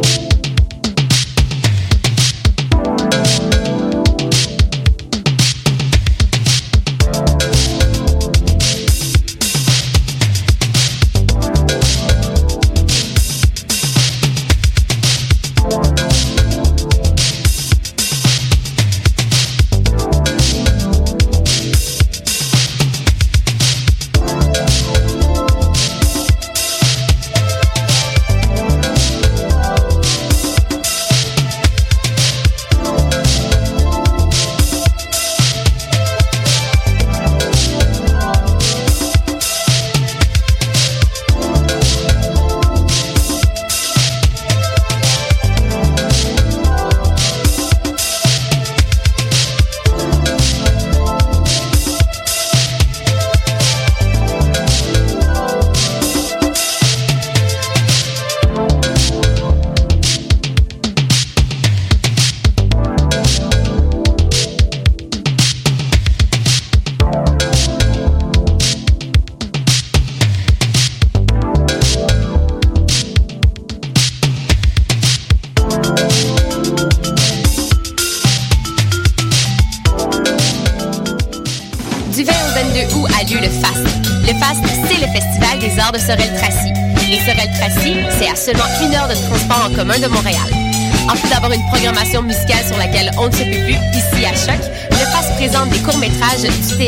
de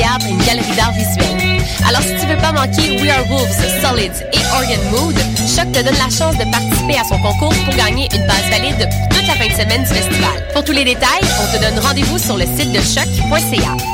une galerie d'art visuel. Alors si tu veux pas manquer We Are Wolves, Solids et Organ Mood, Choc te donne la chance de participer à son concours pour gagner une base valide toute la fin de semaine du festival. Pour tous les détails, on te donne rendez-vous sur le site de choc.ca.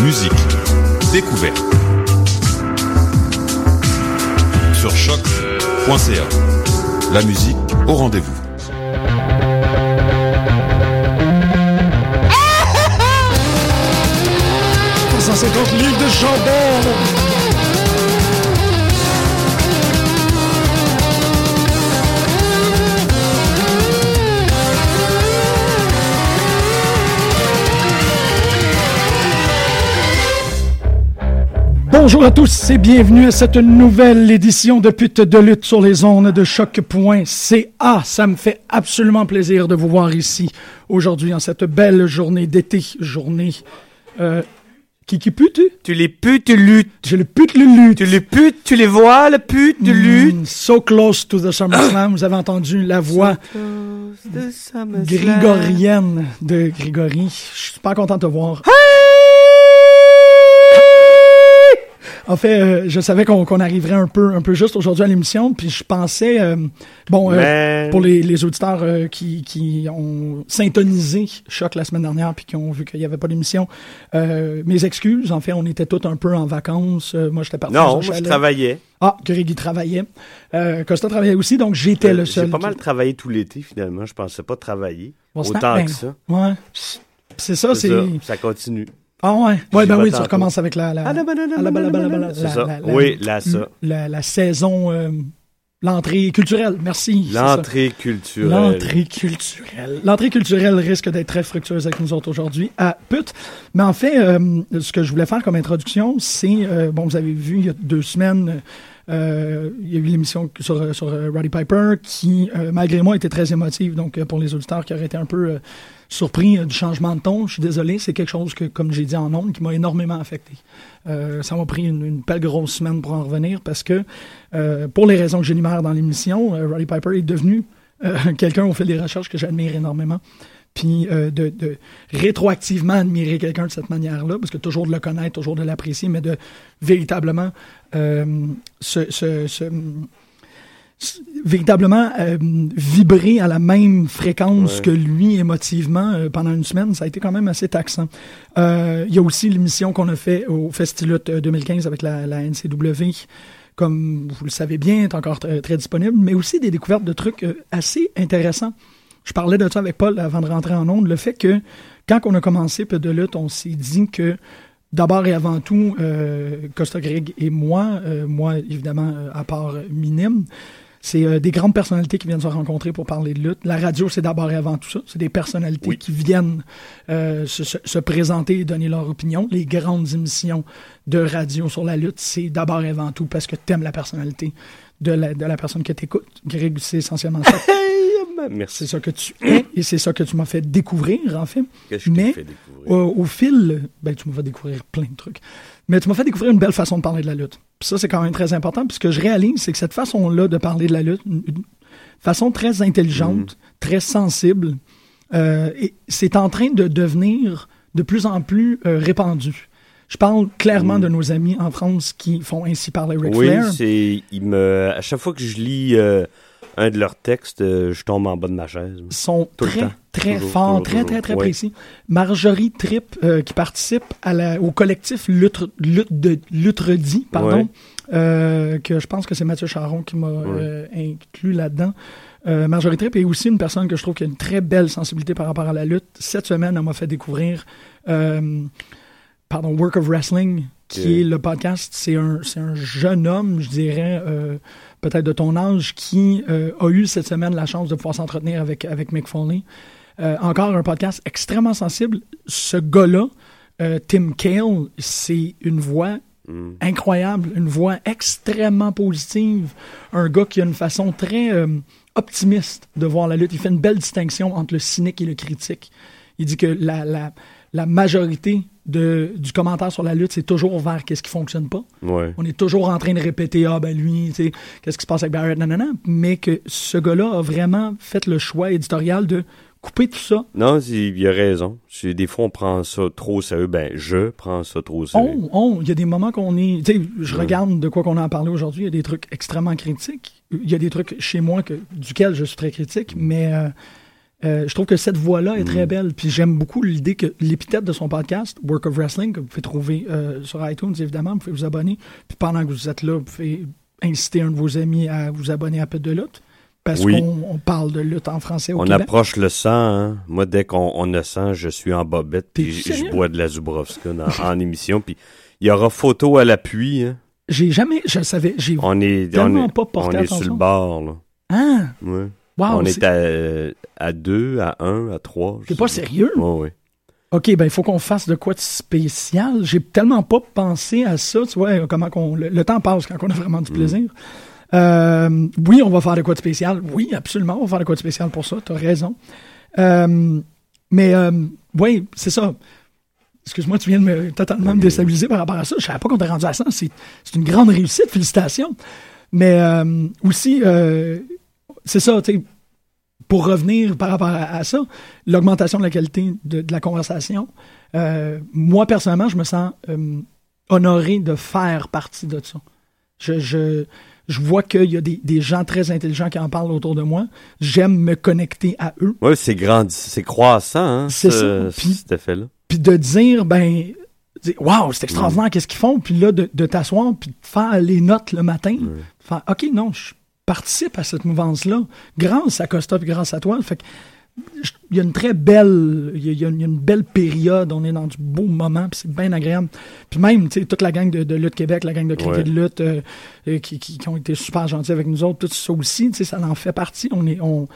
Musique, découverte. Sur choc.ca. La musique au rendez-vous. 150 livres de chandelle Bonjour à tous et bienvenue à cette nouvelle édition de Pute de lutte sur les ondes de choc.ca. Ça me fait absolument plaisir de vous voir ici aujourd'hui en cette belle journée d'été, journée euh, qui qui pute? Tu les putes lutte. Je le pute le lutte. Tu les putes, tu les vois, le pute de lutte. Mm, so close to the SummerSlam. Vous avez entendu la voix grégorienne de Grégory. Je suis super content de te voir. En fait, euh, je savais qu'on arriverait un peu, un peu juste aujourd'hui à l'émission, puis je pensais, euh, bon, euh, pour les, les auditeurs qui, qui ont syntonisé Choc la semaine dernière, puis qui ont vu qu'il n'y avait pas d'émission, mes excuses. En fait, on était tous un peu en vacances. moi, j'étais parti. Non, moi, je travaillais. Ah, Régui travaillait. Costa travaillait aussi, donc j'étais le seul. J'ai pas mal travaillé tout l'été, finalement. Je pensais pas travailler autant ben, que ça. Ouais. C'est ça, c'est. Ça continue. Ah ouais. Ouais, ben oui, tu recommences avec la. la, la, Oui, là, ça. La, saison. Euh, l'entrée culturelle, merci. L'entrée culturelle. L'entrée culturelle. L'entrée culturelle risque d'être très fructueuse avec nous autres aujourd'hui à Put. Mais en fait, euh, ce que je voulais faire comme introduction, c'est, euh, bon, vous avez vu il y a deux semaines, Euh, il y a eu l'émission sur, sur Roddy Piper qui, malgré moi, était très émotive. Donc, pour les auditeurs qui auraient été un peu surpris du changement de ton, je suis désolé, c'est quelque chose que, comme j'ai dit en ondes, qui m'a énormément affecté. ça m'a pris une, une, belle grosse semaine pour en revenir parce que, pour les raisons que j'énumère dans l'émission, Roddy Piper est devenu quelqu'un au fil des recherches que j'admire énormément puis euh, de, rétroactivement admirer quelqu'un de cette manière-là, parce que toujours de le connaître, toujours de l'apprécier, mais de véritablement euh, véritablement euh, vibrer à la même fréquence que lui émotivement pendant une semaine, ça a été quand même assez taxant. Il y a aussi l'émission qu'on a fait au Festilut 2015 avec la, la, NCW, comme vous le savez bien, est encore très disponible, mais aussi des découvertes de trucs assez intéressants. Je parlais de ça avec Paul avant de rentrer en onde. Le fait que quand on a commencé Peu de lutte, on s'est dit que d'abord et avant tout, euh, Costa Greg et moi, euh, moi évidemment euh, à part minime, c'est des grandes personnalités qui viennent se rencontrer pour parler de lutte. La radio, c'est d'abord et avant tout ça. C'est des personnalités qui viennent se, présenter et donner leur opinion. Les grandes émissions de radio sur la lutte, c'est d'abord et avant tout parce que tu aimes la personnalité de la, de la personne qui t'écoute. Greg, c'est essentiellement ça. Merci. C'est ça que tu es et c'est ça que tu m'as fait découvrir, en fait. Qu'est-ce que Mais fait découvrir? Au, fil, ben, tu m'as fait découvrir plein de trucs. Mais tu m'as fait découvrir une belle façon de parler de la lutte. Puis ça, c'est quand même très important. Puis ce que je réalise, c'est que cette façon-là de parler de la lutte, une, façon très intelligente, mm. très sensible, euh, c'est en train de devenir de plus en plus euh, répandu. Je parle clairement mm. de nos amis en France qui font ainsi parler Ric oui, Flair. Oui, c'est, il me, à chaque fois que je lis euh, un de leurs textes, euh, je tombe en bas de ma chaise. Ils sont très, très forts, très, très, très précis. Marjorie Tripp, euh, qui participe à la, au collectif Lutte de Lutredi, pardon, euh, que je pense que c'est Mathieu Charon qui m'a inclus là-dedans. Marjorie Tripp est aussi une personne que je trouve qui a une très belle sensibilité par rapport à la lutte. Cette semaine, elle m'a fait découvrir pardon, Work of Wrestling, qui est le podcast. C'est un, un jeune homme, je dirais, peut-être de ton âge, qui euh, a eu cette semaine la chance de pouvoir s'entretenir avec, avec Mick Foley. Euh, encore un podcast extrêmement sensible. Ce gars-là, euh, Tim Cale, c'est une voix mm. incroyable, une voix extrêmement positive. Un gars qui a une façon très optimiste de voir la lutte. Il fait une belle distinction entre le cynique et le critique. Il dit que la, la, la majorité de, du commentaire sur la lutte, c'est toujours vers qu'est-ce qui fonctionne pas. On est toujours en train de répéter, ah ben lui, qu'est-ce qui se passe avec Barrett, nanana, mais que ce gars-là a vraiment fait le choix éditorial de couper tout ça. Non, il a raison. Des fois, on prend ça trop sérieux. Ben, je prends ça trop sérieux. On, il y a des moments qu'on est. Tu sais, je regarde de quoi qu'on a parlé aujourd'hui. Il y a des trucs extrêmement critiques. Il y a des trucs chez moi que, duquel je suis très critique, mais euh, euh, je trouve que cette voix-là est très mm. belle. Puis j'aime beaucoup l'idée que l'épithète de son podcast, Work of Wrestling, que vous pouvez trouver euh, sur iTunes, évidemment, vous pouvez vous abonner. Puis pendant que vous êtes là, vous pouvez inciter un de vos amis à vous abonner à Peu de lutte. Parce qu'on parle de lutte en français au On approche le sang. Hein. Moi, dès qu'on a sang, je suis en bobette. Puis je bois de la Zubrovska en émission. Puis il y aura photo à l'appui. Hein. J'ai jamais, je savais, j'ai tellement pas porté On est sur le bord. Là. Ah! Ouais on est, à, deux, à un, à trois. C'est pas sérieux? Oui, oui. OK, ben il faut qu'on fasse de quoi de spécial. J'ai tellement pas pensé à ça, tu vois, comment qu'on. Le, temps passe quand on a vraiment du mm. plaisir. Euh, oui, on va faire de quoi de spécial. Oui, absolument, on va faire de quoi de spécial pour ça, tu as raison. Euh, mais euh, oui, c'est ça. Excuse-moi, tu viens de me totalement me déstabiliser par rapport à ça. Je savais pas qu'on t'a rendu à ça. C'est une grande réussite, félicitations. Mais aussi, c'est ça, tu sais, pour revenir par rapport à, ça, l'augmentation de la qualité de, la conversation, euh, moi, personnellement, je me sens euh, honoré de faire partie de ça. Je, je, je vois qu'il y a des, des, gens très intelligents qui en parlent autour de moi. J'aime me connecter à eux. Oui, c'est grand, c'est croissant, hein, c'est ça. Puis, cet effet-là. Puis de dire, ben, waouh, c'est extraordinaire, mm. qu'est-ce qu'ils font? Puis là, de, de t'asseoir, puis de faire les notes le matin. Faire, OK, non, je participe à cette mouvance-là, grâce à Costa et grâce à toi. Fait il y a une très belle, il y a, une, belle période, on est dans du beau moment, puis c'est bien agréable. Puis même, tu sais, toute la gang de, Lutte Québec, la gang de cricket de lutte, euh, euh, qui, qui, ont été super gentils avec nous autres, tout ça aussi, tu sais, ça en fait partie. On est, on,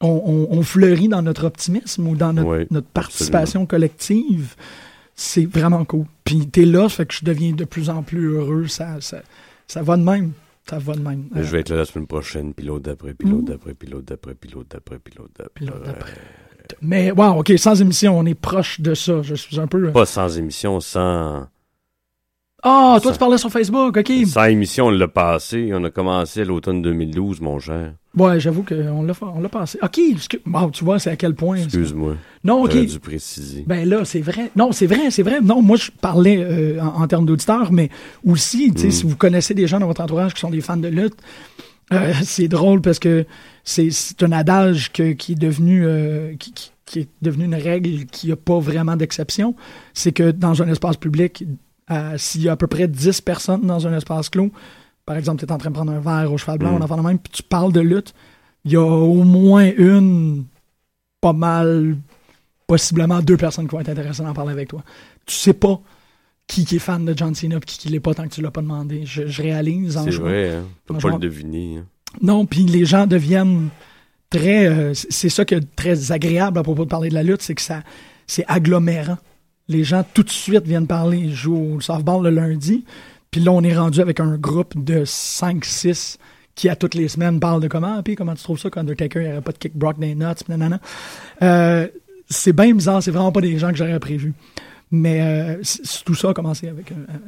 on, fleurit dans notre optimisme ou dans notre, participation collective. C'est vraiment cool. Puis t'es là, fait que je deviens de plus en plus heureux. Ça, ça, ça va de même. Ça va de même. Je vais être là la semaine prochaine, puis l'autre d'après, puis l'autre d'après, puis l'autre d'après, puis l'autre d'après, puis l'autre d'après. Mais, wow, OK, sans émission, on est proche de ça. Je suis un peu... Pas sans émission, sans... Ah, oh, toi, tu parlais sur Facebook, OK. Sans émission, on l'a passé. On a commencé l'automne 2012, mon cher. Ouais, j'avoue qu'on l'a, on l'a passé. OK, bon, tu vois, c'est à quel point. Excuse-moi. Non, OK. dû préciser. Ben là, c'est vrai. Non, c'est vrai, c'est vrai. Non, moi, je parlais euh, en, termes d'auditeurs, mais aussi, tu sais, mm. si vous connaissez des gens dans votre entourage qui sont des fans de lutte, euh, c'est drôle parce que c'est, un adage qui est devenu. Euh, qui, qui, est devenu une règle qui n'a pas vraiment d'exception. C'est que dans un espace public, s'il y a à peu près 10 personnes dans un espace clos, par exemple, tu es en train de prendre un verre au cheval blanc, mm. on en même, puis tu parles de lutte, il y a au moins une, pas mal, possiblement deux personnes qui vont être intéressées à en parler avec toi. Tu sais pas qui, est fan de John Cena et qui, qui l'est pas tant que tu l'as pas demandé. Je, réalise en C'est vrai, hein? peux pas le deviner. Hein. Non, puis les gens deviennent très... Euh, c'est ça qui est très agréable à propos de parler de la lutte, c'est que ça c'est agglomérant les gens tout de suite viennent parler. Ils jouent au softball le lundi. Puis là, on est rendu avec un groupe de 5-6 qui, à toutes les semaines, parlent de comment, puis comment tu trouves ça qu'Undertaker, il n'y aurait pas de kick Brock des nuts, nanana. Euh, c'est bien bizarre, c'est vraiment pas des gens que j'aurais prévu. Mais euh, tout ça a commencé euh,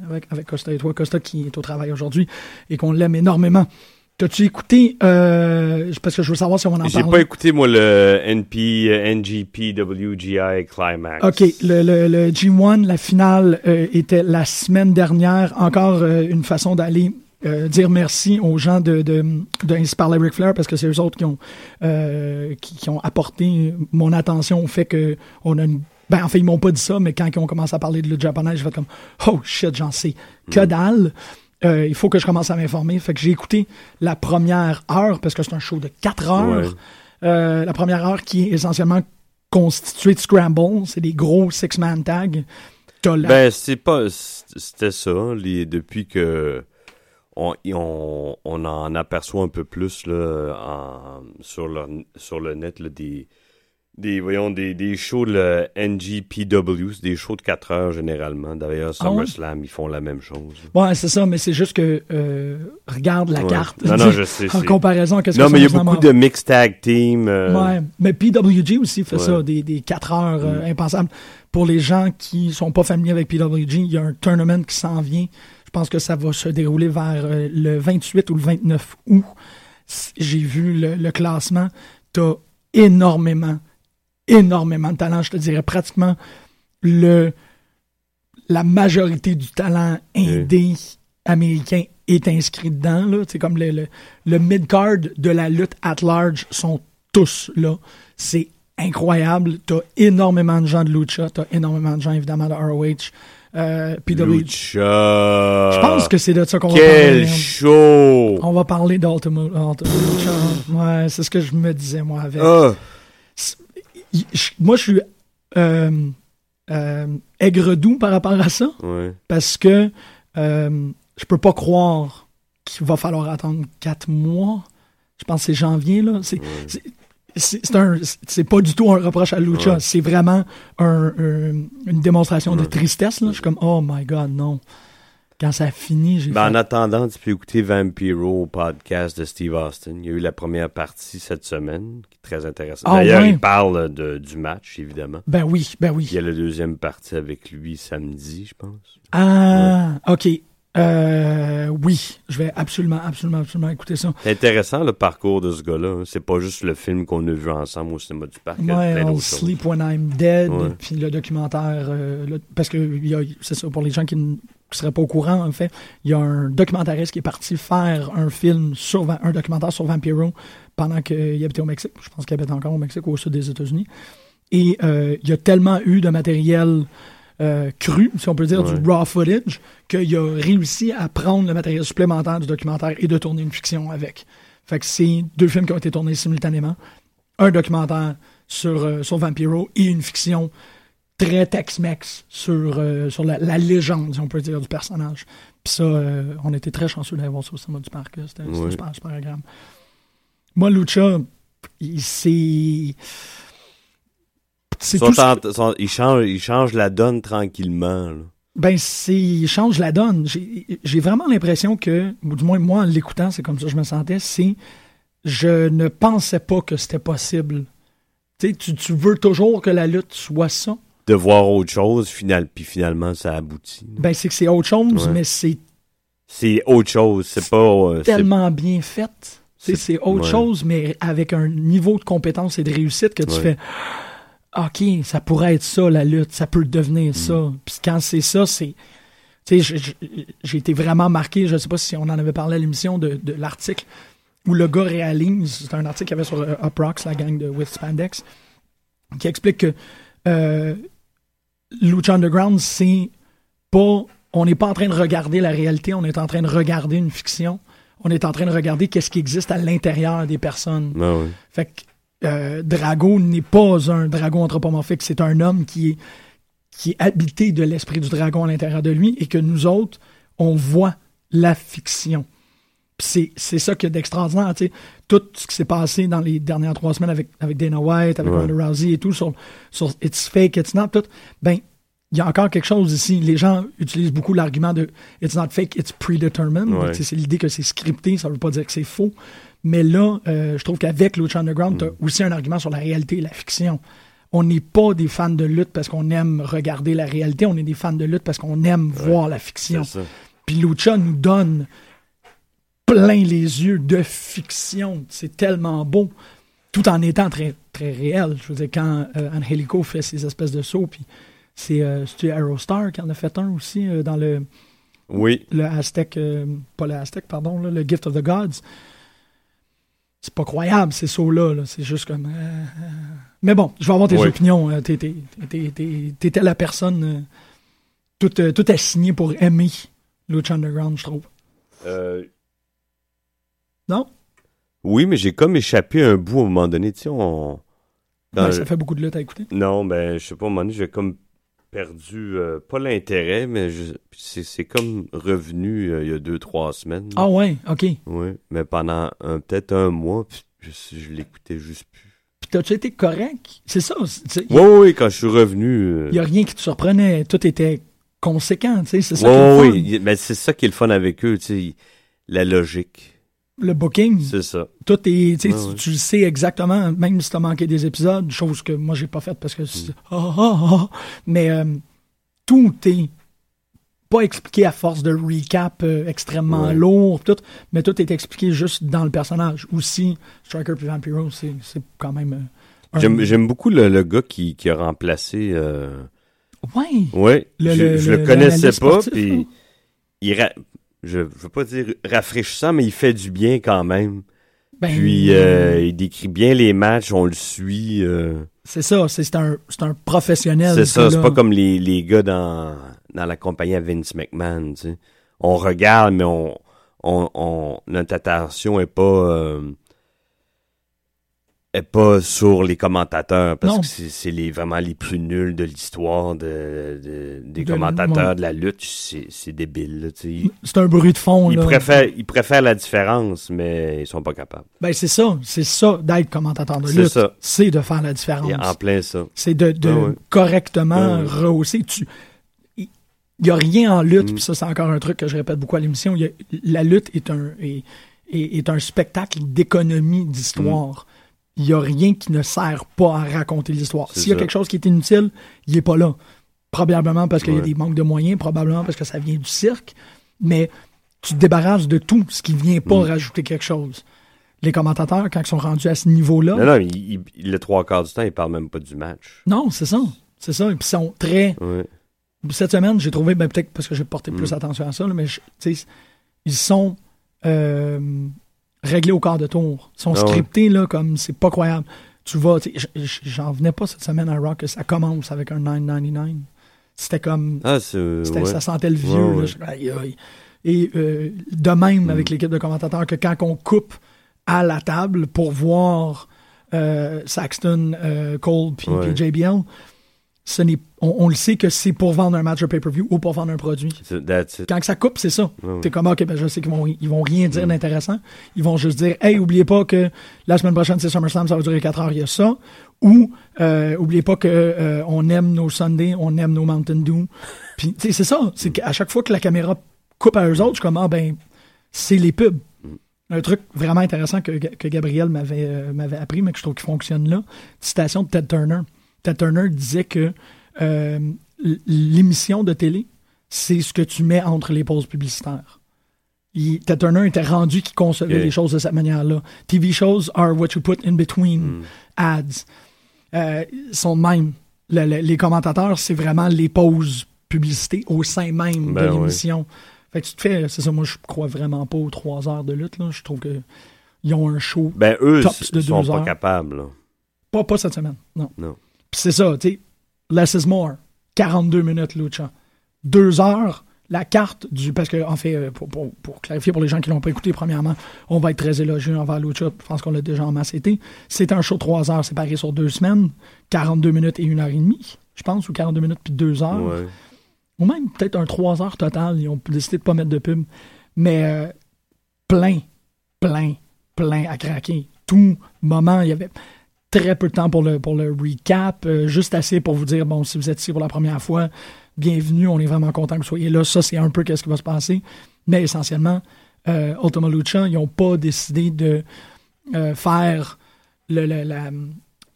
avec, avec Costa et toi. Costa qui est au travail aujourd'hui et qu'on l'aime énormément. T'as-tu écouté, euh, parce que je veux savoir si on en parle. J'ai pas écouté, moi, le NP, NGP, WGI Climax. OK, le, le, le G1, la finale euh, était la semaine dernière. Encore euh, une façon d'aller euh, dire merci aux gens de, de, de par Ric Flair parce que c'est eux autres qui ont, qui, qui, ont apporté mon attention au fait que on a une ben, en fait, ils m'ont pas dit ça, mais quand ils ont commencé à parler de le japonais, j'ai fait comme, oh shit, j'en sais que mm. Euh, il faut que je commence à m'informer. Fait que j'ai écouté la première heure, parce que c'est un show de 4 heures. Euh, la première heure qui est essentiellement constituée de scramble. C'est des gros six-man tags. Ben, c'est pas. C'était ça. depuis que. On, on, on, en aperçoit un peu plus là, sur, le, sur le net des, des, voyons, des, des shows de NGPW, des shows de 4 heures généralement. D'ailleurs, ah SummerSlam, ils font la même chose. Ouais, c'est ça, mais c'est juste que euh, regarde la carte. Non, non, je sais. en comparaison à ce que Non, mais il y a beaucoup de mixed tag team. Euh. Ouais, mais PWG aussi fait ça, des, des 4 heures euh, mm. impensables. Pour les gens qui sont pas familiers avec PWG, il y a un tournament qui s'en vient. Je pense que ça va se dérouler vers le 28 ou le 29 août. J'ai vu le, le classement. T'as énormément énormément de talent. Je te dirais pratiquement le la majorité du talent indé américain est inscrit dedans. C'est comme le, le, mid-card de la lutte at large sont tous là. C'est incroyable. T'as énormément de gens de Lucha, t'as énormément de gens évidemment de ROH. Euh, Lucha. Je pense que c'est de ça qu'on va parler. Quel show! On va parler d'Ultimate Lucha. Ouais, c'est ce que je me disais moi avec. Ah moi, je suis euh, euh, aigre-doux par rapport à ça. Parce que euh, je peux pas croire qu'il va falloir attendre quatre mois. Je pense que c'est janvier, là. C'est, c'est, pas du tout un reproche à Lucha. C'est vraiment une démonstration de tristesse, là. Je suis comme, oh my god, non quand ça a fini, j'ai ben, En attendant, tu peux écouter Vampiro au podcast de Steve Austin. Il y a eu la première partie cette semaine, qui est très intéressante. Ah, D'ailleurs, il parle de, du match, évidemment. Ben oui, ben oui. Il y a la deuxième partie avec lui samedi, je pense. Ah, OK. Euh, oui, je vais absolument, absolument, absolument écouter ça. C'est intéressant le parcours de ce gars-là. C'est pas juste le film qu'on a vu ensemble au cinéma du parc. Ouais, Sleep When I'm Dead, puis le documentaire, euh, parce que c'est ça pour les gens qui ne seraient pas au courant, en fait, il y a un documentariste qui est parti faire un film sur un documentaire sur Vampiro pendant qu'il habitait au Mexique. Je pense qu'il habite encore au Mexique, au sud des États-Unis. Et euh, il y a tellement eu de matériel euh, cru, si on peut dire, du raw footage, qu'il a réussi à prendre le matériel supplémentaire du documentaire et de tourner une fiction avec. Fait que c'est deux films qui ont été tournés simultanément. Un documentaire sur, euh, sur Vampiro et une fiction très Tex-Mex sur, euh, sur la, légende, si on peut dire, du personnage. Puis ça, on était très chanceux d'aller voir ça au cinéma du parc. C'était super, super agréable. Moi, Lucha, c'est il, change, il change la donne tranquillement. Ben, c'est change la donne. J'ai vraiment l'impression que, ou du moins moi en l'écoutant, c'est comme ça que je me sentais, c'est je ne pensais pas que c'était possible. Tu, tu veux toujours que la lutte soit ça. De voir autre chose, final, puis finalement ça aboutit. Ben, c'est que c'est autre chose, mais c'est. C'est autre chose, c'est pas. Euh, tellement bien fait. C'est autre chose, mais avec un niveau de compétence et de réussite que tu fais. OK, ça pourrait être ça, la lutte, ça peut devenir ça. Mm. Puis quand c'est ça, c'est. Tu sais, j'ai été vraiment marqué, je ne sais pas si on en avait parlé à l'émission de, l'article où le gars réalise, c'est un article qu'il y avait sur euh, Uprox, la gang de With Spandex, qui explique que euh, Lucha Underground, c'est pas. On n'est pas en train de regarder la réalité, on est en train de regarder une fiction. On est en train de regarder qu'est-ce qui existe à l'intérieur des personnes. Ah fait que euh, Drago n'est pas un dragon anthropomorphique, c'est un homme qui est, qui est habité de l'esprit du dragon à l'intérieur de lui et que nous autres, on voit la fiction. C'est, ça qui est d'extraordinaire. Tout ce qui s'est passé dans les dernières trois semaines avec, avec Dana White, avec Ronda Rousey et tout, sur, sur It's fake, it's not, tout, ben, il y a encore quelque chose ici. Les gens utilisent beaucoup l'argument de It's not fake, it's predetermined. C'est l'idée que c'est scripté, ça ne veut pas dire que c'est faux. Mais là, euh, je trouve qu'avec Lucha Underground, tu as mm. aussi un argument sur la réalité et la fiction. On n'est pas des fans de lutte parce qu'on aime regarder la réalité, on est des fans de lutte parce qu'on aime voir la fiction. Puis Lucha nous donne plein les yeux de fiction. C'est tellement beau, tout en étant très, très réel. Je veux dire, quand euh, Angelico fait ces espèces de sauts, puis c'est euh, Aerostar qui en a fait un aussi euh, dans le. Oui. Le Aztec, pas le Aztec, pardon, le Gift of the Gods? C'est pas croyable ces sauts-là. c'est juste comme. Euh, euh. Mais bon, je vais avoir tes opinions. Euh, t'étais la personne tout, tout assignée pour aimer Lucha Underground, je trouve. Non? Oui, mais j'ai comme échappé un bout à un moment donné. Tu sais, on... ça fait beaucoup de lutte à écouter. Non, ben, je sais pas, à un moment donné, j'ai comme perdu, euh, pas l'intérêt, mais c'est comme revenu euh, il y a deux, trois semaines. Ah ouais, ok. Oui, mais pendant peut-être un mois, je, je l'écoutais juste plus. Puis t'as-tu été correct? C'est ça? Oui, oui, quand je suis revenu... Il n'y a rien qui te surprenait, tout était conséquent, tu sais, c'est ça Oui, mais c'est ça qui est le fun avec eux, tu sais, la logique le booking. C'est ça. Tout est, tu, sais exactement, même si tu as manqué des épisodes, chose que moi j'ai pas faite parce que mm. ah, ah, ah, mais euh, tout est pas expliqué à force de recap euh, extrêmement lourd, tout, mais tout est expliqué juste dans le personnage. Aussi, Striker puis Vampiro, c'est, quand même. Euh, j'aime, beaucoup le, gars qui, qui, a remplacé. Oui. Ouais. je, le, le connaissais pas, puis il, je veux pas dire rafraîchissant, mais il fait du bien quand même. Ben, Puis euh, il décrit bien les matchs, on le suit. Euh. C'est ça, c'est un, un professionnel. C'est ça, c'est pas comme les, les gars dans, dans la compagnie à Vince McMahon. Tu sais. On regarde, mais on, on, on notre attention est pas euh, est pas sur les commentateurs parce que c'est les vraiment les plus nuls de l'histoire de, des commentateurs de la lutte. C'est débile c'est un bruit de fond ils préfèrent ils préfèrent la différence mais ils sont pas capables. Ben c'est ça. C'est ça d'être commentateur de lutte. c'est de faire la différence. En plein ça. C'est de, de ah correctement ah rehausser. Tu il y a rien en lutte mm. puis ça c'est encore un truc que je répète beaucoup à l'émission. La lutte est un est, est, un spectacle d'économie d'histoire il n'y a rien qui ne sert pas à raconter l'histoire. S'il y a quelque chose qui est inutile, il n'est pas là. Probablement parce qu'il y a des manques de moyens, probablement parce que ça vient du cirque, mais tu te débarrasses de tout ce qui ne vient pas mm. rajouter quelque chose. Les commentateurs, quand ils sont rendus à ce niveau-là. Non, non, il, le trois quarts du temps, ils ne parlent même pas du match. Non, c'est ça. C'est ça. Et puis ils sont très. Cette semaine, j'ai trouvé, ben, peut-être parce que j'ai porté plus mm. attention à ça, mais ils sont. Euh, réglés au quart de tour. Ils sont ah scriptés, là, comme c'est pas croyable. Tu vas, j'en venais pas cette semaine à Rock que ça commence avec un 999. C'était comme. Ah, Ça sentait le vieux. Et euh, de même avec mm. l'équipe de commentateurs que quand on coupe à la table pour voir euh, Saxton, euh, Cole puis JBL, on, le sait que c'est pour vendre un match de pay-per-view ou pour vendre un produit. Quand ça coupe, c'est ça. T'es comme, ok, ben je sais qu'ils vont, ils vont rien dire mm. d'intéressant. Ils vont juste dire, hey, oubliez pas que la semaine prochaine, c'est SummerSlam, ça va durer 4 heures, il y a ça. Ou, euh, oubliez pas que euh, on aime nos Sundays, on aime nos Mountain Dew. Puis, tu sais, c'est ça. C'est qu'à chaque fois que la caméra coupe à eux autres, je suis comme, ah ben, c'est les pubs. Un truc vraiment intéressant que, que Gabriel m'avait euh, m'avait appris, mais que je trouve qui fonctionne là. Citation de Ted Turner. Ted Turner disait que euh, l'émission de télé, c'est ce que tu mets entre les pauses publicitaires. Il, Ted Turner était rendu qui concevait les choses de cette manière-là. TV shows are what you put in between mm. ads. Euh, sont même. les commentateurs, c'est vraiment les pauses publicités au sein même de ben l'émission. Fait que tu te fais, c'est ça, moi je crois vraiment pas aux trois heures de lutte. Là. Je trouve que ils ont un show ben, eux, de sont pas capables. Pas, pas cette semaine, non. non. C'est ça, tu sais, less is more. 42 minutes, Lucha. Deux heures, la carte du. Parce que, en fait, euh, pour, pour, clarifier pour les gens qui l'ont pas écouté, premièrement, on va être très élogieux envers Lucha. Je pense qu'on l'a déjà en masse été. C'est un show trois heures séparé sur deux semaines, 42 minutes et une heure et demie, je pense, ou 42 minutes puis deux heures. Ouais ou même peut-être un 3 heures total, ils ont décidé de ne pas mettre de pub. Mais euh, plein, plein, plein à craquer. Tout moment, il y avait très peu de temps pour le, pour le recap, euh, juste assez pour vous dire, bon, si vous êtes ici pour la première fois, bienvenue, on est vraiment content que vous soyez là. Ça, c'est un peu qu'est-ce qui va se passer. Mais essentiellement, euh, Ultima Lucha, ils n'ont pas décidé de euh, faire le, la,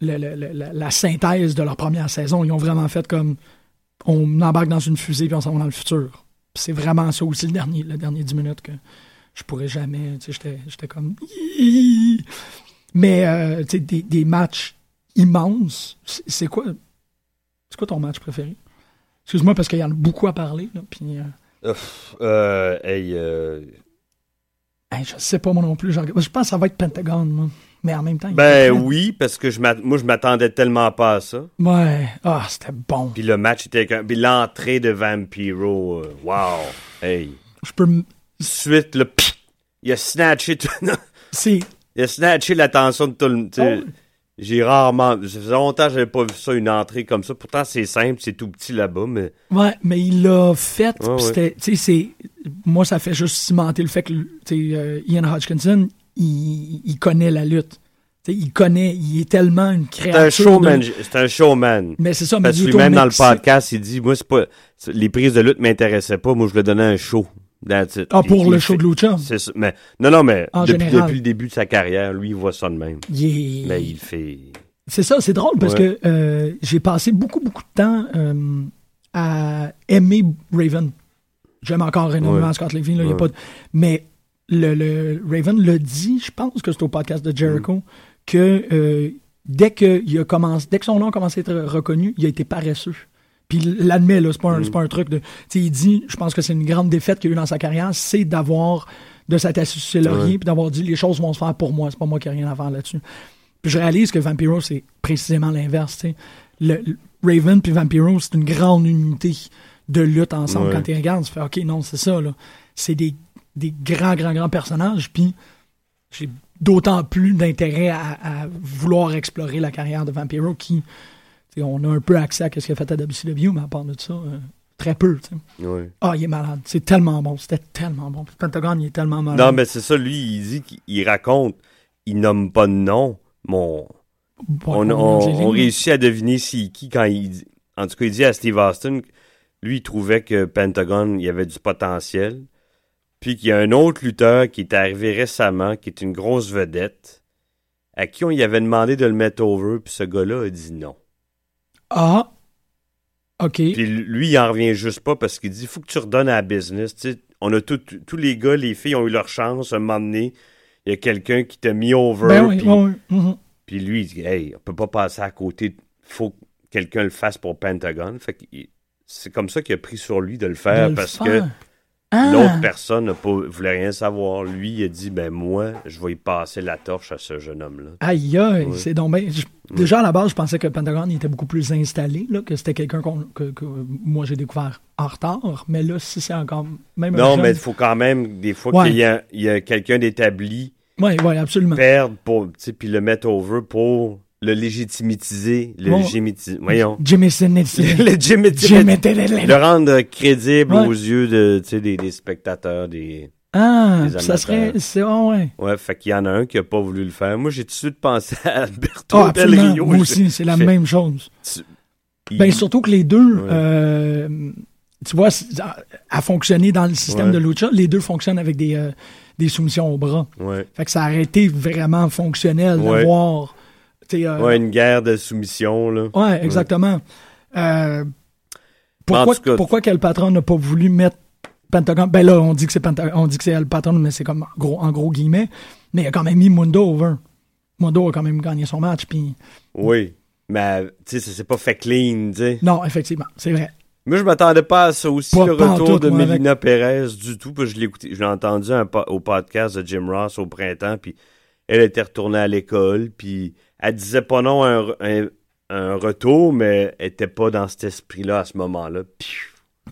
la, synthèse de leur première saison. Ils ont vraiment fait comme on embarque dans une fusée puis on s'en va dans le futur. C'est vraiment ça aussi le dernier, le dernier 10 minutes que je pourrais jamais. J'étais comme. Mais euh, des, des matchs immenses. C'est quoi C'est quoi ton match préféré? Excuse-moi parce qu'il y en a beaucoup à parler. Là, puis, euh... euh, hey, euh, je sais pas moi non plus. Je pense que ça va être Pentagon, moi. Mais en même temps. Ben oui, parce que je moi, je m'attendais tellement pas à ça. Ouais. Ah, c'était bon. Puis le match était. Puis l'entrée de Vampiro. Wow. Hey. Je peux. Suite, le. Il a snatché tout. si. Il a snatché l'attention de tout le monde. Oh. J'ai rarement. Ça faisait longtemps que j'avais pas vu ça, une entrée comme ça. Pourtant, c'est simple, c'est tout petit là-bas, mais. Ouais, mais il l'a fait. c'est. Moi, ça fait juste cimenter le fait que euh, Ian Hodgkinson, il, connaît la lutte. il connaît, il est tellement une créature. C'est un showman. C'est un showman. Mais c'est ça, Parce que lui-même dans le podcast, il dit, moi, c'est pas, les prises de lutte m'intéressaient pas, moi, je lui donnais un show. Ah, pour le show de Lucha? C'est. Mais, non, non, mais depuis, depuis, le début de sa carrière, lui, il voit ça de même. Mais il fait. C'est ça, c'est drôle parce que euh, j'ai passé beaucoup, beaucoup de temps euh, à aimer Raven. J'aime encore énormément Scott Levine, là, y a pas de... mais le, Raven le dit, je pense que c'est au podcast de Jericho, mm. que euh, dès, que il a commencé, dès que son nom a commencé à être reconnu, il a été paresseux. Puis il l'admet, là, c'est pas, un, mm. pas un truc de. il dit, je pense que c'est une grande défaite qu'il a eu dans sa carrière, c'est d'avoir de s'être sur laurier puis d'avoir dit les choses vont se faire pour moi, c'est pas moi qui ai rien à faire là-dessus. Puis je réalise que Vampiro, c'est précisément l'inverse. Le, Raven puis Vampiro, c'est une grande unité de lutte ensemble. Quand tu regardes, tu fais OK, non, c'est ça. là. C'est des des grands, grands, grands personnages. Puis j'ai d'autant plus d'intérêt à, vouloir explorer la carrière de Vampiro qui, on a un peu accès à ce qu'il a fait à WCW, mais à part de ça, euh, très peu. Ah, il est malade. C'est tellement bon. C'était tellement bon. Pentagon, il est tellement malade. Non, mais c'est ça, lui, il dit qu'il raconte, il nomme pas de nom. Mon... on, réussit à deviner c'est qui quand il En tout cas, il dit à Steve Austin, lui, il trouvait que Pentagon, il y avait du potentiel. Puis qu'il y a un autre lutteur qui est arrivé récemment, qui est une grosse vedette, à qui on y avait demandé de le mettre over, puis ce gars-là a dit non. Ah! OK. Puis lui, il en revient juste pas parce qu'il dit il faut que tu redonnes à la business. on a tous les gars, les filles ont eu leur chance. À un moment donné, il y a quelqu'un qui t'a mis over. Ben oui, puis, oui, mhm. puis lui, il dit Hey, on peut pas passer à côté. faut que quelqu'un le fasse pour Pentagon. Fait que c'est comme ça qu'il a pris sur lui de le faire parce que ah. L'autre personne ne voulait rien savoir. Lui, il a dit ben moi, je vais y passer la torche à ce jeune homme-là. Aïe, aïe, c'est donc Déjà, à la base, je pensais que Pentagon était beaucoup plus installé, là, que c'était quelqu'un que, moi j'ai découvert en retard. Mais là, si c'est encore. Même non, mais il faut quand même, des fois, qu'il y a, a quelqu'un d'établi. Oui, oui, absolument. Perdre pour, puis le mettre over pour le légitimiser, le légitimiser, voyons. Jimmy le Jimmy Le rendre crédible aux yeux de, des, des spectateurs, des... Ah, ça serait. C'est, oh, ouais. Ouais, fait qu'il y en a un qui a pas voulu le faire. Moi, j'ai tout de suite pensé à Alberto oh, Del Rio. Moi aussi, c'est la même chose. Ben, surtout que les deux, euh, tu vois, à fonctionner dans le système de lucha, les deux fonctionnent avec des, euh, des soumissions au bras. Ouais. Fait que ça aurait été vraiment fonctionnel de voir. Euh, ouais, une guerre de soumission, là. Ouais, exactement. Euh, pourquoi, pourquoi que le patron n'a pas voulu mettre Pentagon? Ben là, on dit que c'est on dit que c'est le patron, mais c'est comme gros, en gros guillemets. Mais il a quand même mis Mundo over. Mundo a quand même gagné son match, puis. Oui. Mais, tu sais, ça s'est pas fait clean, tu sais. Non, effectivement, c'est vrai. Moi, je m'attendais pas à ça aussi, le retour de Melina Perez du tout. Puis je l'ai écouté, je l'ai entendu au podcast de Jim Ross au printemps, puis elle était retournée à l'école, puis elle disait pas non un, un, retour, mais elle était pas dans cet esprit-là à ce moment-là.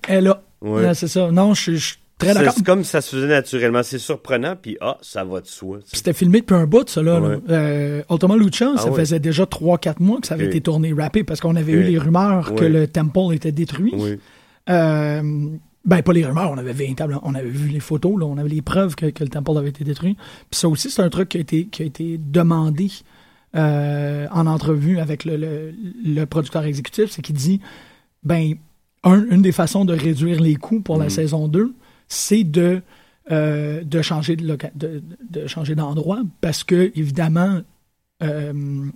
Elle a. Ouais. c'est ça. Non, je suis c'est comme ça se faisait naturellement. C'est surprenant, puis ah, ça va de soi. C'était filmé depuis un bout, ça, là. Euh, Ultima Lucha, ça ah faisait déjà 3-4 mois que ça avait été tourné rappé parce qu'on avait eu les rumeurs que le temple était détruit. Euh, ben, pas les rumeurs, on avait véritablement, on avait vu les photos, là, on avait les preuves que, le temple avait été détruit. Puis ça aussi, c'est un truc qui a été, qui a été demandé euh, en entrevue avec le, le, producteur exécutif, c'est qu'il dit, ben, une des façons de réduire les coûts pour la mm. saison 2, c'est de, euh, de changer de, de, changer d'endroit parce que, évidemment, euh,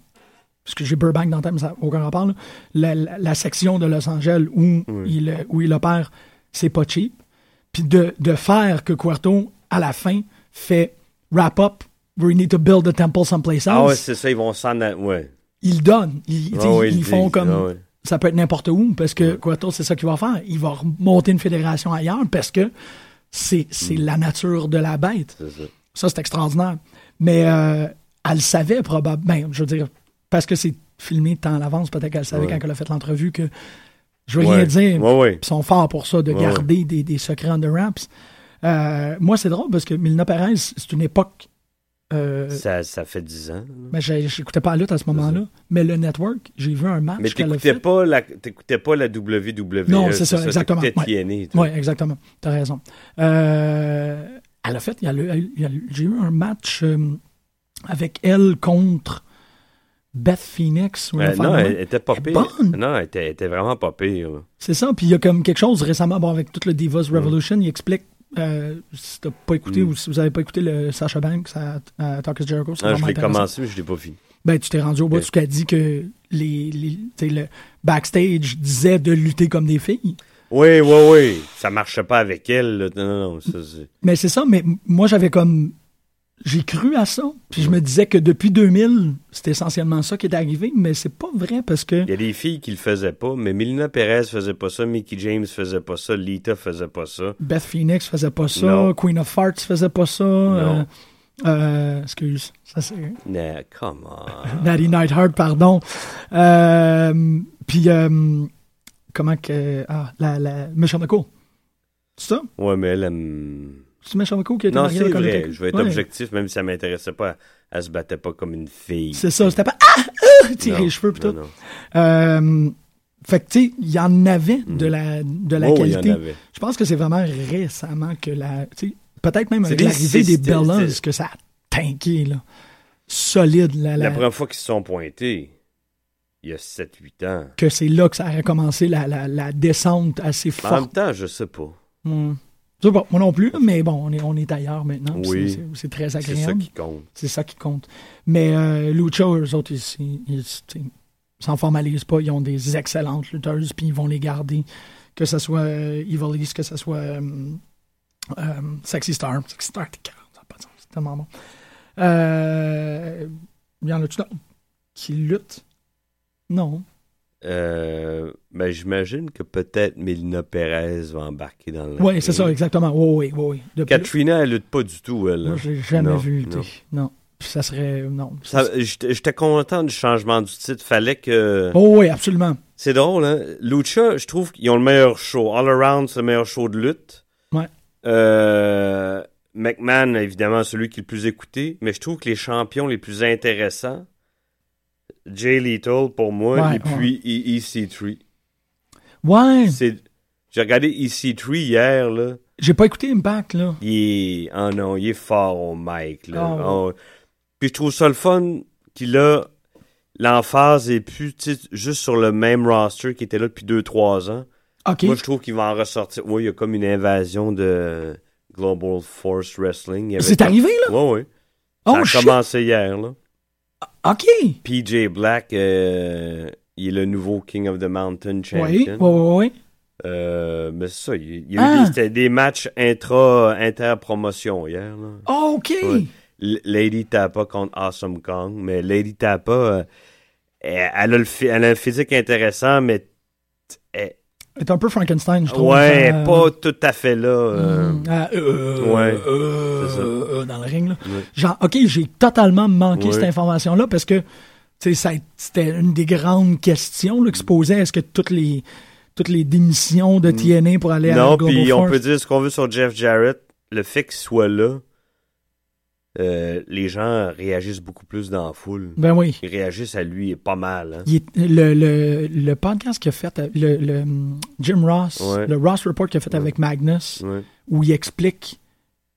parce que j'ai Burbank dans le thème, ça aucun rapport, la, section de Los Angeles où, il, où il opère, c'est pas cheap. Puis de, de faire que Quarto, à la fin, fait wrap up, we need to build a temple someplace else. Ah ouais, c'est ça, ils vont s'en. Ouais. Ils donnent. Ils, ah ils, font comme. Ah ça peut être n'importe où parce que Quarto, c'est ça qu'il va faire. Il va remonter une fédération ailleurs parce que c'est mm. la nature de la bête. Ça, c'est extraordinaire. Mais euh, elle savait probablement, ben, je veux dire, parce que c'est filmé tant à l'avance, peut-être qu'elle savait quand elle a fait l'entrevue que je veux rien dire. Ils sont forts pour ça, de garder des, des, secrets under wraps. Euh, moi, c'est drôle parce que Milna Perez, c'est une époque euh, ça, ça, fait 10 ans. Mais j'écoutais pas la lutte à ce moment-là. Mais le network, j'ai vu un match. Mais t'écoutais pas, la, pas la WWE. Non, c'est ça, exactement. Oui, ouais, exactement. T'as raison. Euh, elle a fait, j'ai eu un match euh, avec elle contre Beth Phoenix. Ou non, elle était pas pire. Non, elle était, était vraiment pas pire. C'est ça. Puis il y a comme quelque chose récemment, bon, avec tout le Divas Revolution, il explique euh, si t'as pas écouté mm. ou si vous avez pas écouté le Sasha Banks à, à Talk Jericho, c'est ah, Je l'ai commencé, mais je l'ai pas fini. Ben, tu t'es rendu au bout, tu as dit que les, les le backstage disait de lutter comme des filles. Oui, oui, oui. Ça marchait pas avec elle. Non, non, non. Ça, mais c'est ça, mais moi, j'avais comme j'ai cru à ça. Puis je me disais que depuis 2000, c'était essentiellement ça qui est arrivé, mais c'est pas vrai parce que. Il y a des filles qui le faisaient pas, mais Melina Perez faisait pas ça, Mickey James faisait pas ça, Lita faisait pas ça. Beth Phoenix faisait pas ça, Queen of Hearts faisait pas ça. Non. Euh, euh, excuse, ça c'est. Nah, come on. Natty Nightheart, pardon. Euh, puis, comment que. Ah, la, la Michelle McCool. C'est ça? Ouais, mais elle aime. C'est qui a été Non, c'est vrai. Je vais être objectif, même si ça m'intéressait pas. Elle se battait pas comme une fille. C'est ça. C'était pas Ah! ah! Tirer les cheveux, plutôt. Euh, fait que, tu sais, il y en avait de mm. la, de la oh, qualité. Je pense que c'est vraiment récemment que la. Peut-être même avec l'arrivée des Bellas que ça a tanké, là. Solide. La, la... première fois qu'ils se sont pointés, il y a 7-8 ans. Que c'est là que ça a commencé la, la, la descente assez forte. En même temps, je sais pas. Mm moi non plus, mais bon, on est, on est ailleurs maintenant. Oui. C'est très agréable. C'est ça qui compte. C'est ça qui compte. Mais euh, Lucha, eux autres, ils, ils, s'en formalisent pas. Ils ont des excellentes lutteuses, puis ils vont les garder. Que ce soit euh, Evil East, que ce soit euh, euh, Sexy Star. Sexy Star, t'es ça pas de sens. C'est tellement bon. il y en a-tu qui luttent? Non. Euh, ben, j'imagine que peut-être Melina Perez va embarquer dans le. Oui, c'est ça, exactement. Oui, oui, oui. Katrina, elle lutte pas du tout, elle. Moi, j'ai jamais vu lutter. Non. ça serait. Non. J'étais content du changement du titre. Fallait que. Oh, oui, absolument. C'est drôle, hein. Lucha, je trouve qu'ils ont le meilleur show. All Around, c'est le meilleur show de lutte. Ouais. Euh, McMahon, évidemment, celui qui est le plus écouté. Mais je trouve que les champions les plus intéressants, Jay Little pour moi, et puis EC3. Ouais. C'est J'ai regardé EC3 hier, là. J'ai pas écouté Impact, là. Il est, oh non, il est fort au mic, là. Ah, ouais. Oh. Puis je trouve ça le fun qu'il a l'emphase et plus, juste sur le même roster qui était là depuis 2-3 ans. Moi, je trouve qu'il va en ressortir. Oui, il y a comme une invasion de Global Force Wrestling. C'est comme- arrivé, là? Ouais, ouais. Oh, Ça a shit. commencé hier, là. OK. PJ Black, euh, il est le nouveau King of the Mountain Oui, champion. oui, oui, oui. Euh, mais c'est ça, il y a eu Ah. des, matchs intra, inter-promotion hier. Là. Oh, OK. Ouais. Lady Tapa contre Awesome Kong, mais Lady Tapa, euh, elle, a le, elle a un physique intéressant, mais t- elle- C'est un peu Frankenstein, je trouve. ouais, Euh, pas tout à fait là. euh, mm, ah, euh, ouais, euh, ça. euh, dans le ring, là. Ouais. Genre, OK, j'ai totalement manqué Ouais. cette information-là parce que, c'était une des grandes questions là, qui se posait. Est-ce que toutes les, toutes les démissions de TNA pour aller à Mm. non, puis on peut dire ce qu'on veut sur Jeff Jarrett, le fait qu'il soit là, euh, les gens réagissent beaucoup plus dans la foule. Ben oui. Ils réagissent à lui pas mal. Hein. Il est- le, le, le podcast qu'il a fait, le, le, Jim Ross, Ouais. le Ross Report qu'il a fait avec Magnus, Ouais. où il explique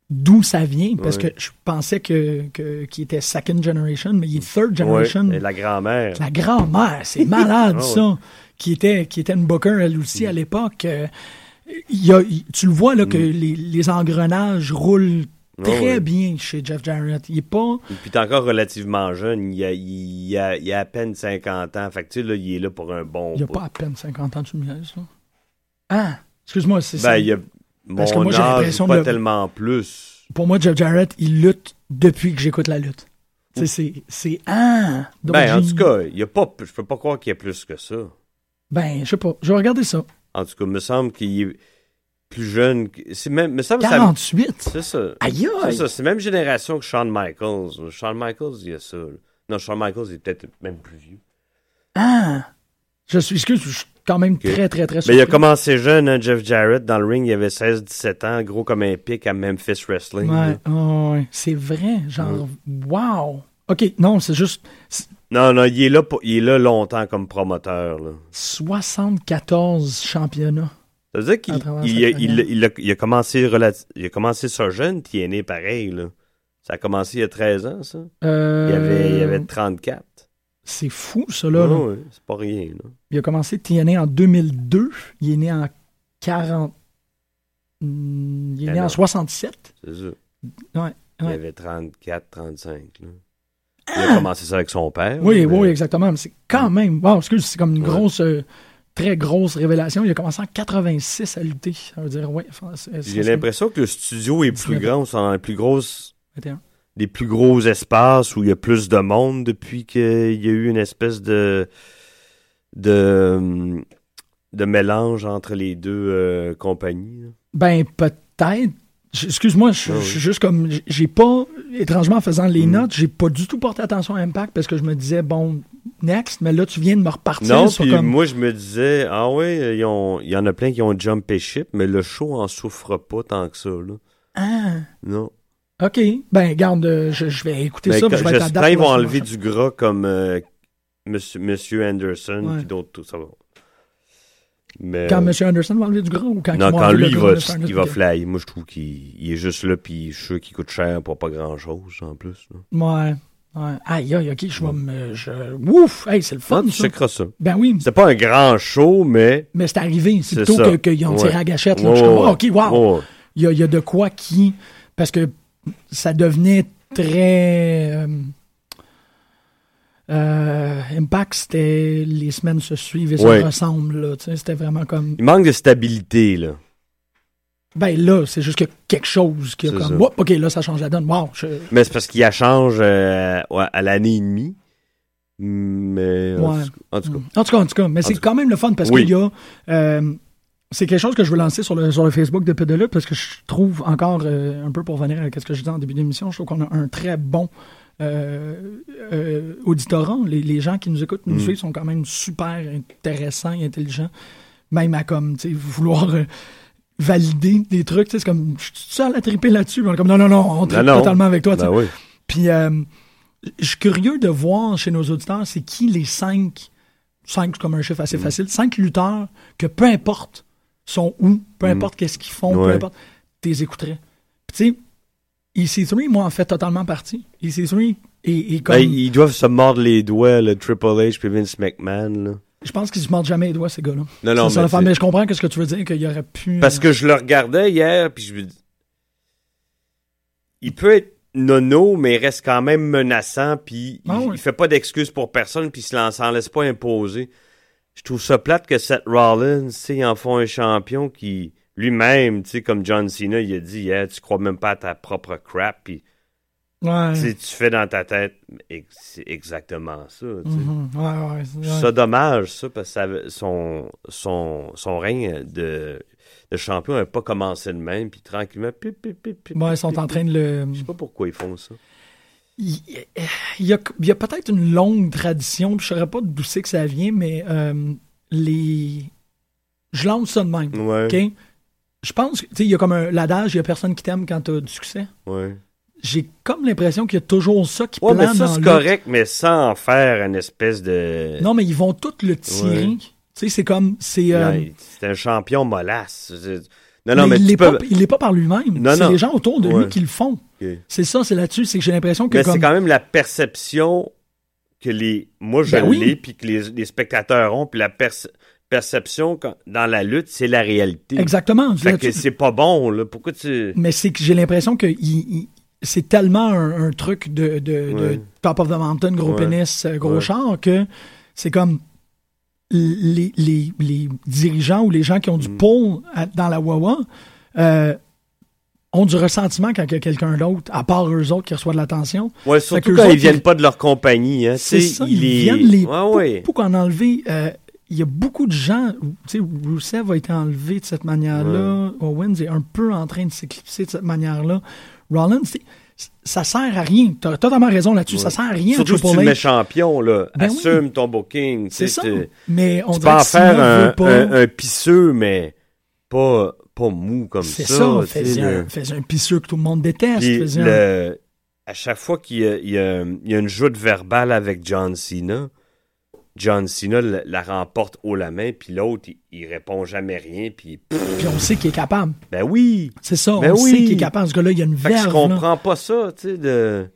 d'où ça vient, parce que je pensais que, que, qu'il était second generation, mais il est third generation. Et la grand-mère. La grand-mère, c'est malade Ah ça, qui était qui était une booker elle aussi à l'époque. euh, il y a- il- tu le vois là que les, les engrenages roulent très ouais. bien chez Jeff Jarrett. Il est pas Et Puis t'es encore relativement jeune, il a, il, a, il a à peine 50 ans. Fait que tu sais, là, il est là pour un bon il a pas à peine 50 ans tu me niaises, ça. Ah, excuse-moi, c'est Ben, ça. il a mon Parce que moi, j'ai l'impression pas de- tellement plus. Pour moi Jeff Jarrett, il lutte depuis que j'écoute la lutte. Sais, c'est ah. donc Ben, en tout cas, il y a pas, je peux pas croire qu'il y a plus que ça. ben, je sais pas, je vais regarder ça. En tout cas, il me semble qu'il est plus jeune. C'est même, que ça- 48. C'est ça. Aïe C'est ça. C'est même génération que Shawn Michaels. Shawn Michaels, il y a ça. là. Non, Shawn Michaels, il est peut-être même plus vieux. Ah. Je suis excuse, je suis quand même très très très Mais il a surpris. commencé jeune, hein, Jeff Jarrett, dans le ring, il avait 16-17 ans, gros comme un pic à Memphis Wrestling. Ouais, là. ouais, ouais. c'est vrai, genre, wow. Ok, non, c'est juste c'est Non, non, il est là, pour- il est là longtemps comme promoteur. Là. 74 championnats. Ça veut dire qu'il il, a- carrière. il a- il a, il a commencé relati- il a commencé ça jeune, puis il est né pareil. Là. Ça a commencé il y a 13 ans, ça. Euh, Il, avait, il avait 34. C'est fou, ça, là. là. Ouais, ouais, c'est pas rien. Là. Il a commencé TNA en 2002. Il est né en 40... Hmm, Il est né en Alors. 67. C'est ça. Ouais, Il avait 34, 35. Là. Il a commencé ça avec son père. Oui, mais- oui, exactement. Mais c'est quand même... Wow, excuse, c'est comme une grosse... euh, très grosse révélation. Il a commencé en 86 à lutter. Ça veut dire, ouais. J'ai l'impression que le studio est plus 19. grand, c'est dans les plus grosses 21. des plus gros espaces où il y a plus de monde depuis qu'il y a eu une espèce de de, de mélange entre les deux euh, compagnies. Ben, peut-être. Excuse-moi, je Ah oui. je suis juste comme. J'ai pas. Étrangement, en faisant les Mm. notes, j'ai pas du tout porté attention à Impact parce que je me disais, bon, next, mais là, tu viens de me repartir Non, puis comme. moi je me disais ah ont- il y en a plein qui ont jumpé ship, mais le show en souffre pas tant que ça là. Ah, Non. ok. Ben, garde, euh, je, je vais écouter Mais ça. je vais J'espère date qu'ils vont enlever du gras comme euh, Monsieur, Monsieur Anderson Ouais. puis d'autres tout ça va. Mais. Quand M. Anderson va enlever du gras ou quand non, quand lui il va, il va flyer, moi je trouve qu'il il est juste là puis je suis sûr qu'il coûte cher pour pas grand chose en plus. là. Ouais. Ouais. Aïe, aïe, ok, je vais me. Je... Ouf! Hey, c'est le fun, tu ça. ça. Ben oui, C'était pas un grand show, mais mais c'est arrivé. C'est plutôt ça. que- qu'ils ont Ouais. tiré à gâchette. Là. Ouais, Je suis comme, ouais. Ok, wow! Il y a, il y a de quoi qui. Parce que ça devenait très. euh, euh, Impact, c'était les semaines se suivent et se Ouais. ressemblent. C'était vraiment comme. il manque de stabilité là. Ben là, c'est juste que quelque chose qui a comme. Whoop, ok, là, ça change la donne. Wow! je- Mais c'est parce qu'il a change euh, à l'année et demie. Mais en, Ouais. tout, en tout cas, En tout cas, en tout cas, mais c'est quand même le fun parce Oui. qu'il y a. euh, c'est quelque chose que je veux lancer sur le, sur le Facebook de Pédaleux parce que je trouve encore, euh, un peu pour venir à ce que je disais en début d'émission, je trouve qu'on a un très bon euh, euh, auditorat. Les, les gens qui nous écoutent, nous Mm. suivent, sont quand même super intéressants et intelligents. Même à comme, tu sais, vouloir euh, valider des trucs. C'est comme, je suis seul à triper là-dessus. On est comme, non, non, non, on tripe non. totalement avec toi. tu sais. ben oui. Puis, euh, je suis curieux de voir chez nos auditeurs, c'est qui les cinq, cinq comme un chiffre assez Mm. facile, cinq lutteurs que peu importe sont où, peu mm. importe qu'est-ce qu'ils font, peu importe, tu les écouterais. Tu sais, EC3, moi, en fait totalement partie. EC3 est, comme... Ben, ils doivent se mordre les doigts, le Triple H puis Vince McMahon, là. Je pense qu'ils se mordent jamais les doigts, ces gars-là. Non, non, mais, mais, je comprends ce que tu veux dire, qu'il y aurait pu... Parce que je le regardais hier, puis je me dis... Il peut être nono, mais il reste quand même menaçant, puis il, ah fait pas d'excuses pour personne, puis il s'en laisse pas imposer. Je trouve ça plate que Seth Rollins, tu en font un champion qui, lui-même, tu sais, comme John Cena, il a dit, yeah, tu crois même pas à ta propre crap, puis tu fais dans ta tête, c'est exactement ça. Mm-hmm. ouais, ouais, ça dommage, ça, parce que son, son, son règne de le champion n'a pas commencé de même, puis tranquillement, ils sont en train de le. Je sais pas pourquoi ils font ça. Il, y a, peut-être une longue tradition, puis je ne saurais pas d'où c'est que ça vient, mais euh, les. Je lance ça de même. OK? Je pense, tu sais, il y a comme un l'adage, il n'y a personne qui t'aime quand tu as du succès. Ouais. J'ai comme l'impression qu'il y a toujours ça qui ouais, plane mais ça, c'est correct, mais sans faire une espèce de. Non, mais ils vont tous le tirer c'est comme. C'est euh, c'est un champion molasse. Non, non, mais, il n'est pas, par lui-même. C'est les gens autour de lui qui le font. C'est ça, c'est là-dessus. C'est que j'ai l'impression que. Mais c'est quand même la perception que les. Moi, je ben l'ai, puis que les, spectateurs ont, puis la perception dans la lutte, c'est la réalité. Exactement. Fait que c'est pas bon, là. Pourquoi tu. Mais c'est que j'ai l'impression que c'est tellement un, truc de, top of the mountain, gros pénis, euh, gros char, que c'est comme les, les, les, dirigeants ou les gens qui ont du mm. pull dans la Wawa euh, ont du ressentiment quand il y a quelqu'un d'autre, à part eux autres qui reçoivent de l'attention. Ouais, surtout quand ils viennent pas de leur compagnie. Hein. C'est ça, ils viennent les... Ouais, pour, qu'on enlever... Euh, il y a beaucoup de gens... Tu sais, Rousseff a été enlevé de cette manière-là. Owens est un peu en train de s'éclipser de cette manière-là. Rollins, ça sert à rien. Tu as totalement raison là-dessus. Ça sert à rien. Surtout si tu mets champion, là. Ben Assume ton booking. C'est ça. Mais on tu peux en faire un, un, pisseux, mais pas, pas mou comme ça. C'est ça. Fais un, un, pisseux que tout le monde déteste. Le, à chaque fois qu'il y, y, y, a une joute verbale avec John Cena, John Cena la, remporte haut la main, puis l'autre, il, répond jamais rien, puis... Puis on sait qu'il est capable. Ben oui! C'est ça, ben on sait qu'il est capable. Ce gars-là, il y a une verve. je comprends pas ça, tu sais, de...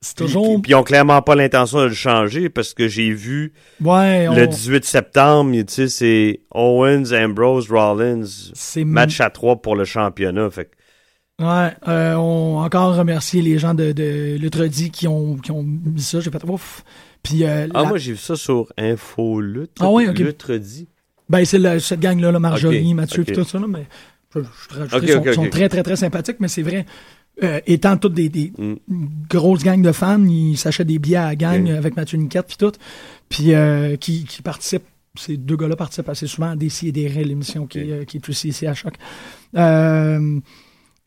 C'est toujours... Puis, ils ont clairement pas l'intention de le changer, parce que j'ai vu ouais, le 18 septembre, tu sais, c'est Owens, Ambrose, Rollins, match à trois pour le championnat, fait Ouais, euh, on encore remercier les gens de, de qui ont, qui ont mis ça. J'ai fait ouf. Euh, ah, moi, j'ai vu ça sur Infolut. Ah oui, ok. Ben, c'est cette gang-là, Marjorie, Mathieu, et tout ça, là, mais je, je, sont, très, très, très sympathiques, mais c'est vrai. Euh, étant toutes des, mm. grosses gangs de fans, ils s'achètent des billets à la gang avec Mathieu Niquette puis tout, puis euh, qui, qui participent ces deux gars-là participent assez souvent à des et des l'émission qui, qui est aussi ici à choc. Euh,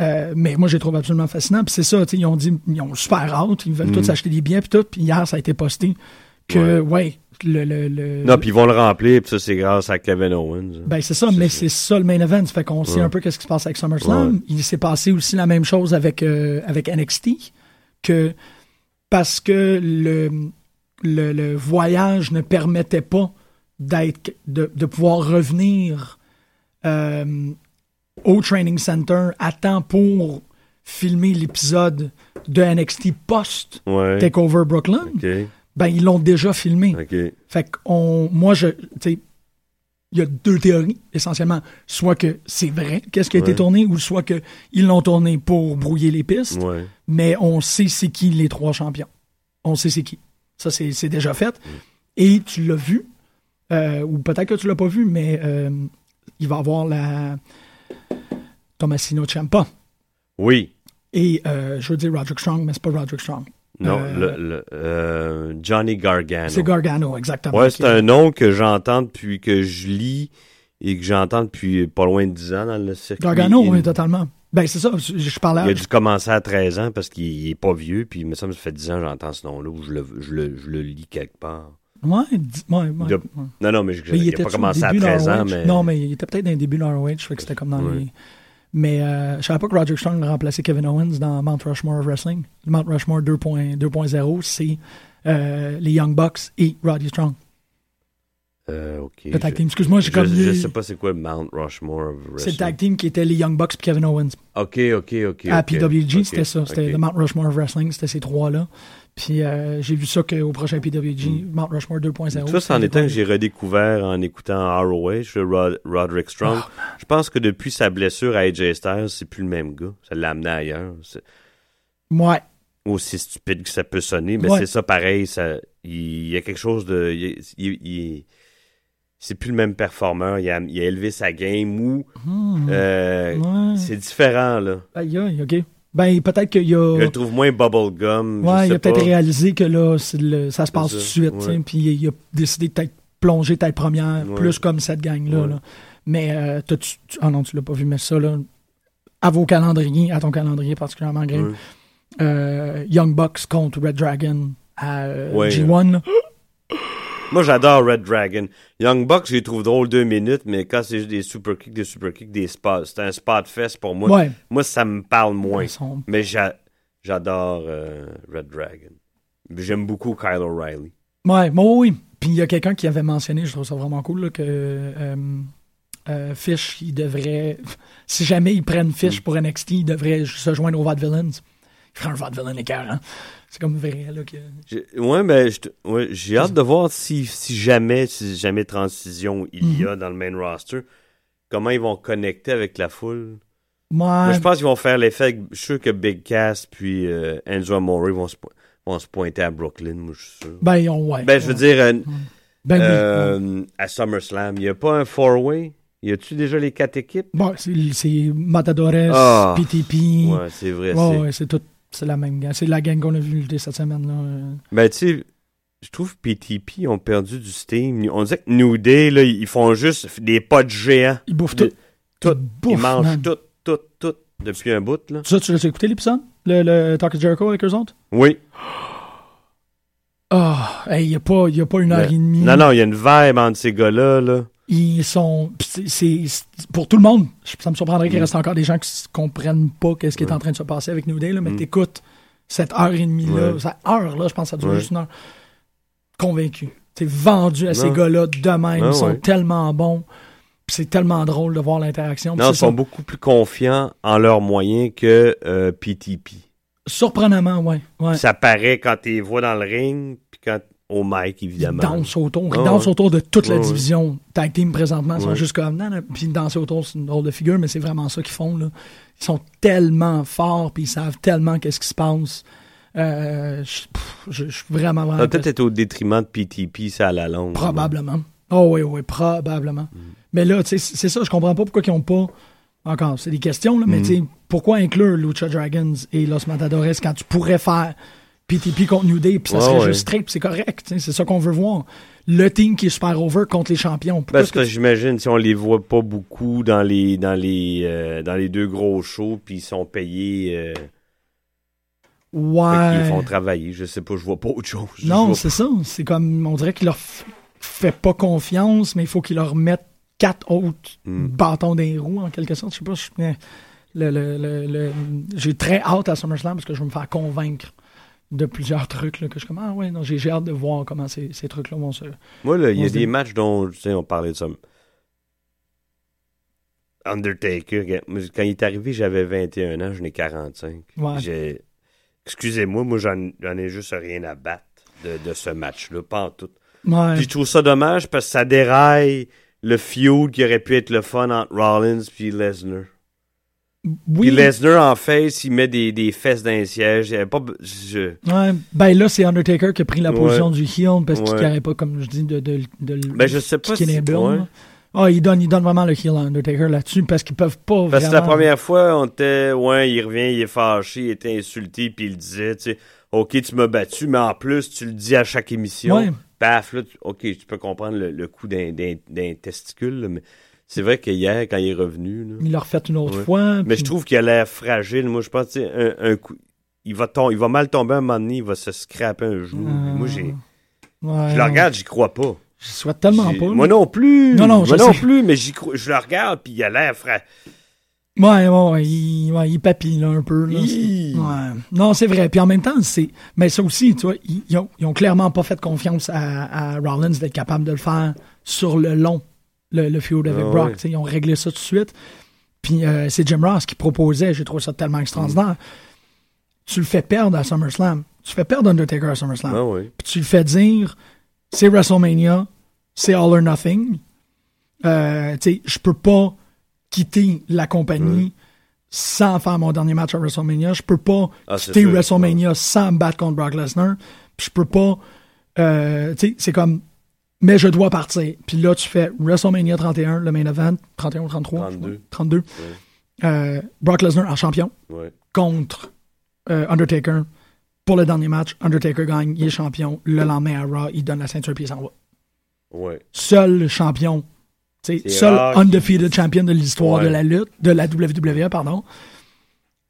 euh, mais moi, j'ai trouvé absolument fascinant. Puis c'est ça, ils ont dit, ils ont super hâte, ils veulent tous mm. acheter des billets, puis tout. Puis hier, ça a été posté que, ouais, le, le, Non, puis ils vont le remplir, puis ça, c'est grâce à Kevin Owens. Ben, c'est ça, mais c'est ça le main event. Fait qu'on sait un peu qu'est-ce qui se passe avec SummerSlam. Il s'est passé aussi la même chose avec, euh, avec NXT, que parce que le, le, voyage ne permettait pas d'être, de, de pouvoir revenir euh, au Training Center à temps pour filmer l'épisode de NXT post Takeover Brooklyn, ben ils l'ont déjà filmé. Fait que on, moi je, il y a deux théories essentiellement, soit que c'est vrai qu'est-ce qui a été tourné, ou soit que ils l'ont tourné pour brouiller les pistes. Mais on sait c'est qui les trois champions. On sait c'est qui. Ça c'est déjà fait. Mm. Et tu l'as vu, euh, ou peut-être que tu l'as pas vu, mais euh, il va avoir la Tomasino Ciampa. Oui. Et euh, je veux dire Roderick Strong, mais c'est pas Roderick Strong. Non, euh, le, euh, Johnny Gargano. C'est Gargano, exactement. Ouais, c'est un nom que j'entends depuis que je lis et que j'entends depuis pas loin de 10 ans dans le circuit. Gargano, oui, totalement. Ben, c'est ça, je, parlais... Il a dû commencer à 13 ans parce qu'il est pas vieux, puis me que ça fait 10 ans que j'entends ce nom-là, ou je le, je, le, je le lis quelque part. Ouais, ouais, ouais, Non, non, mais, je, il, n'a pas commencé à 13 ans, mais... Non, mais il était peut-être dans les débuts de ROH, fait que c'était comme dans les... Mais euh, je savais pas que Roger Strong a remplacé Kevin Owens dans Mount Rushmore of Wrestling. Le Mount Rushmore 2.0, c'est euh, les Young Bucks et Roddy Strong. Euh, ok. Le tag team. Excuse-moi, j'ai comme. Je, sais pas c'est quoi le Mount Rushmore of C'est le tag team qui était les Young Bucks et Kevin Owens. Ok, ok, ok. À PWG, c'était ça. C'était le Mount Rushmore of Wrestling, c'était ces trois-là. Puis euh, j'ai vu ça qu'au prochain PWG, mm. Mount Rushmore 2.0. Ça, c'est en étant que j'ai redécouvert en écoutant ROH, Rod, Roderick Strong. Oh, je pense que depuis sa blessure à AJ Styles, c'est plus le même gars. Ça l'a amené ailleurs. Ouais. Aussi stupide que ça peut sonner, mais c'est ça pareil. Il y a quelque chose de. Il, c'est plus le même performeur. Il a, élevé sa game ou. Hmm. Euh, c'est différent, là. Aïe, aïe, ok. Ben, peut-être qu'il y a. Je le trouve moins bubblegum. Ouais, il a peut-être réalisé que là, ça se passe tout de suite, puis il a décidé de peut-être plonger tête première, plus comme cette gang-là. Mais, euh, tu, ah non, tu l'as pas vu, mais ça, là, à vos calendriers, à ton calendrier particulièrement, Greg, euh, Young Bucks contre Red Dragon à euh, G1. Moi, j'adore Red Dragon. Young Bucks, je les trouve drôles deux minutes, mais quand c'est juste des super kicks, des super kicks, des spots, c'est un spot fest pour moi. Moi, ça me parle moins. Mais j'adore euh, Red Dragon. J'aime beaucoup Kyle O'Reilly. Ouais, moi, oui. Puis il y a quelqu'un qui avait mentionné, je trouve ça vraiment cool, que euh, euh, Fish, il devrait, si jamais ils prennent Fish mm. pour NXT, il devrait se joindre au Villains. Un Vaudevillain écœurant. C'est comme vrai, là. Que... Ouais, ben, j'ai hâte de voir si, si jamais, si jamais transition il y a mhm. dans le main roster, comment ils vont connecter avec la foule. Moi, je pense qu'ils vont faire l'effet. Je suis sûr que Big Cass puis euh, Enzo Amore vont se, vont se pointer à Brooklyn, moi, je suis sûr. Ben, ouais. Ben, je veux dire, euh, ben, euh, à SummerSlam, il n'y a pas un four-way? Y a-tu déjà les quatre équipes? Bon, c'est Matadores, ah. PTP. Ouais, c'est vrai. Ouais, c'est tout c'est la même gang. C'est la gang qu'on a vu cette semaine-là. Ben, tu sais, je trouve que PTP ont perdu du steam. On dirait que New Day, là, ils font juste des potes géants. Ils bouffent tout. Tout. Ils, mangent tout, tout, tout, depuis un bout, là. Ça, tu l'as écouté l'épisode? Le, le Talk of Jericho avec eux autres? Oui. Ah, il n'y a, pas, a pas une heure et demie. Non, non, il y a une vibe entre ces gars-là, là ils sont. C'est pour tout le monde. Ça me surprendrait qu'il mm. reste encore des gens qui ne comprennent pas ce qui est en train de se passer avec New Day, là, mais mm. t'écoutes cette heure et demie-là, cette heure-là, je pense que ça dure juste une heure. Convaincu. T'es vendu à ces gars-là de même. ils sont tellement bons. C'est tellement drôle de voir l'interaction. Non, ils sont beaucoup plus confiants en leurs moyens que PTP. Euh, Surprenamment, oui. Ouais. Ça paraît quand tu les vois dans le ring, puis quand au mic, évidemment. Ils dansent autour. Ils dansent autour de toute la division tag team présentement. Ils sont juste comme, non. Puis danser autour, c'est une drôle de figure, mais c'est vraiment ça qu'ils font, là. Ils sont tellement forts, puis ils savent tellement qu'est-ce qui se passe. Euh, je, suis vraiment, vraiment. Ça peut-être être au détriment de PTP, ça à la longue. Probablement. Oh oui, oui, probablement. Mm. Mais là, tu sais, c'est ça, je comprends pas pourquoi ils n'ont pas. Encore, c'est des questions, là, mais mm. tu sais, pourquoi inclure Lucha Dragons et Los Matadores quand tu pourrais faire PTP contre New Day, puis ça serait juste straight, c'est correct. C'est ça qu'on veut voir. Le team qui est super over contre les champions. Parce que, j'imagine, si on les voit pas beaucoup dans les dans les euh, dans les deux gros shows, puis ils sont payés. Euh, ouais. Ils font travailler. Je sais pas, je vois pas autre chose. non, c'est ça. C'est comme on dirait qu'il leur fait pas confiance, mais il faut qu'il leur mette quatre autres hmm. bâtons des roues en quelque sorte. Je sais pas. le, le, le, j'ai très hâte à SummerSlam parce que je veux me faire convaincre de plusieurs trucs là, que je comme ah ouais non j'ai hâte de voir comment ces, ces trucs là vont se moi là il y a des matchs dont tu sais on parlait de ça. Undertaker quand il est arrivé j'avais 21 ans je n'ai 45 j'ai excusez-moi moi j'en ai juste rien à battre de, de ce match là pas en tout. Ouais. puis je trouve ça dommage parce que ça déraille le feud qui aurait pu être le fun entre Rollins puis Lesnar oui. Puis Lesnar en face, il met des, des fesses dans les sièges. Il pas. Je... Ouais, ben là, c'est Undertaker qui a pris la position du heel parce qu'il n'arrête pas, comme je dis, de, de, de, ben, je sais pas si... Ah, il donne, il donne vraiment le heel à Undertaker là-dessus parce qu'ils peuvent pas Parce que la première fois, on était, ouais, il revient, il est fâché, il était insulté, puis il disait, tu sais, OK, tu m'as battu, mais en plus, tu le dis à chaque émission. Ouais. Paf, là, OK, tu peux comprendre le, le coup d'un testicule, mais c'est vrai qu'hier, quand il est revenu. Là, il l'a refait une autre fois. Mais je trouve qu'il a l'air fragile. Moi, je pense un, un coup. Il va, il va mal tomber un moment donné, il va se scraper un genou. Ah. Moi, j'ai. Je le regarde, j'y crois pas. Je souhaite tellement pas. Moi non plus. Non, non, Moi non plus, mais j'y crois. Je le regarde, puis il a l'air fragile. Ouais, ouais, il, ouais, il papille là, un peu. Là, ouais. Non, c'est vrai. Puis en même temps, c'est. Mais ça aussi, tu vois, ils, ont, ils ont clairement pas fait confiance à, à Rollins d'être capable de le faire sur le long, le, le feud avec Ah Brock. ouais. Ils ont réglé ça tout de suite. Puis euh, c'est Jim Ross qui proposait, j'ai trouvé ça tellement extraordinaire. Tu le fais perdre à SummerSlam. Tu fais perdre Undertaker à SummerSlam. Ah. Puis tu le fais dire, c'est WrestleMania, c'est All or Nothing. Euh, je peux pas quitter la compagnie sans faire mon dernier match à WrestleMania. Je peux pas Ah, quitter sûr. WrestleMania sans me battre contre Brock Lesnar. Puis je peux pas, euh, c'est comme, mais je dois partir. Puis là, tu fais WrestleMania 31, le main event, 31 ou 33? 32. 32. Euh, Brock Lesnar en champion Ouais. contre euh, Undertaker pour le dernier match. Undertaker gagne, il est champion. Le lendemain à Raw, il donne la ceinture puis il s'en va. Ouais. Seul champion, seul undefeated champion de l'histoire de la lutte, de la WWE, pardon.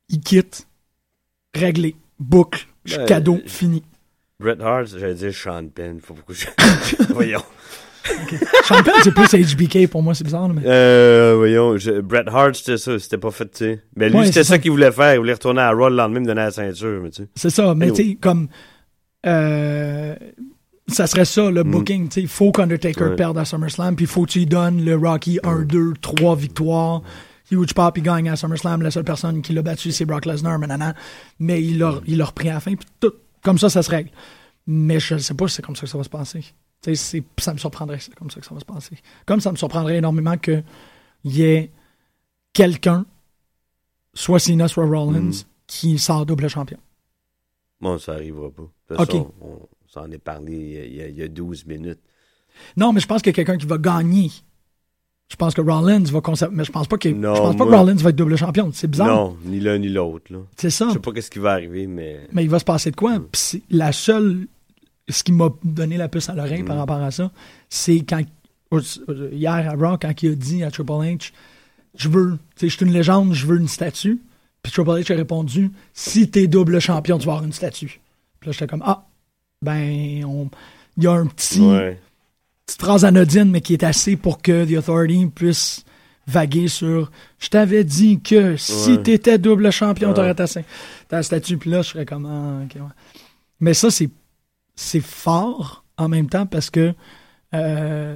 Il quitte, réglé, boucle, Ben, cadeau, fini. Bret Hart, j'allais dire Sean Penn. Faut beaucoup. voyons. Champion, c'est plus HBK pour moi, c'est bizarre, mais. Euh, voyons. je- Bret Hart, c'était ça. C'était pas fait, tu sais. Mais lui, Ouais, c'était ça ça. qu'il voulait faire. Il voulait retourner à Raw le lendemain, me donner la ceinture, mais tu sais. C'est ça, mais Anyway. tu sais, comme. euh, ça serait ça, le booking. tu sais, Il faut qu'Undertaker Mm. Ouais. perde à SummerSlam, puis il faut que tu lui donnes le Rocky 1, 2, 3 victoires. Huge Pop, il gagne à SummerSlam. La seule personne qui l'a battu, c'est Brock Lesnar, mais nanana. Mais il l'a il l'a repris à la fin, puis tout. Comme ça, ça se règle. Mais je ne sais pas si c'est comme ça que ça va se passer. Tu sais, c'est- ça me surprendrait que c'est comme ça que ça va se passer. Comme ça me surprendrait énormément qu'il y ait quelqu'un, soit Cena, soit Rollins, Mm. qui sort double champion. Bon, ça arrivera pas. De toute on s'en est parlé il y a- il y, a, il y a 12 minutes. Non, mais je pense qu'il y a quelqu'un qui va gagner. Je pense que Rollins va conserver. Mais je pense pas, Non, je pense pas moi- que Rollins va être double champion. C'est bizarre. Non, ni l'un ni l'autre. C'est ça. Je sais pas qu'est-ce qui va arriver, mais. Mais il va se passer de quoi? Mm. Puis la seule. Ce qui m'a donné la puce à l'oreille Mm. par rapport à ça, c'est quand. Hier à Raw, quand il a dit à Triple H Je veux. Tu sais, je suis une légende, je veux une statue. Puis Triple H a répondu Si t'es double champion, tu vas avoir une statue. Puis là, j'étais comme Ah, ben, on- il y a un petit. Ouais. Petite phrase anodine, mais qui est assez pour que The Authority puisse vaguer sur Je t'avais dit que si Ouais. t'étais double champion, Ouais. t'aurais ta, ta statue. Puis là, je serais comme Ah, ouais. Mais ça, c'est, c'est fort en même temps parce que euh,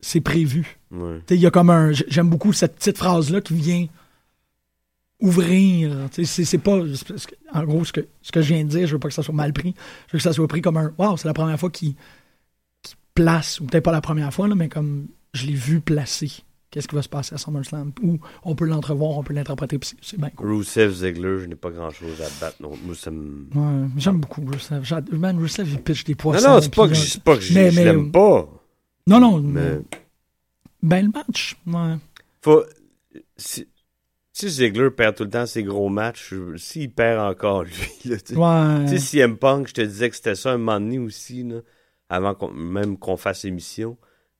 c'est prévu. Il y a comme un. J'aime beaucoup cette petite phrase-là qui vient ouvrir. C'est, pas. en gros, ce que, ce que je viens de dire, je veux pas que ça soit mal pris. Je veux que ça soit pris comme un. Waouh, c'est la première fois qu'il place, ou peut-être pas la première fois, là, mais comme je l'ai vu placer. Qu'est-ce qui va se passer à SummerSlam? Ou on peut l'entrevoir, on peut l'interpréter, puis c'est, bien cool. Rusev Ziggler, je n'ai pas grand chose à battre. Non, moi, ça me. Ouais, j'aime beaucoup. J'a- Man, Rusev, il pitch des Non, poissons. non, c'est pas puis que là- je c'est pas que je Mais- je mais- l'aime pas. Non, non, Mais. Ben, le match, ouais. Faut. Si, si Ziggler perd tout le temps ses gros matchs, s'il perd encore, lui, là, tu sais. Ouais. Sais, CM Punk, je te disais que c'était ça un moment donné aussi, là, avant même qu'on fasse l'émission.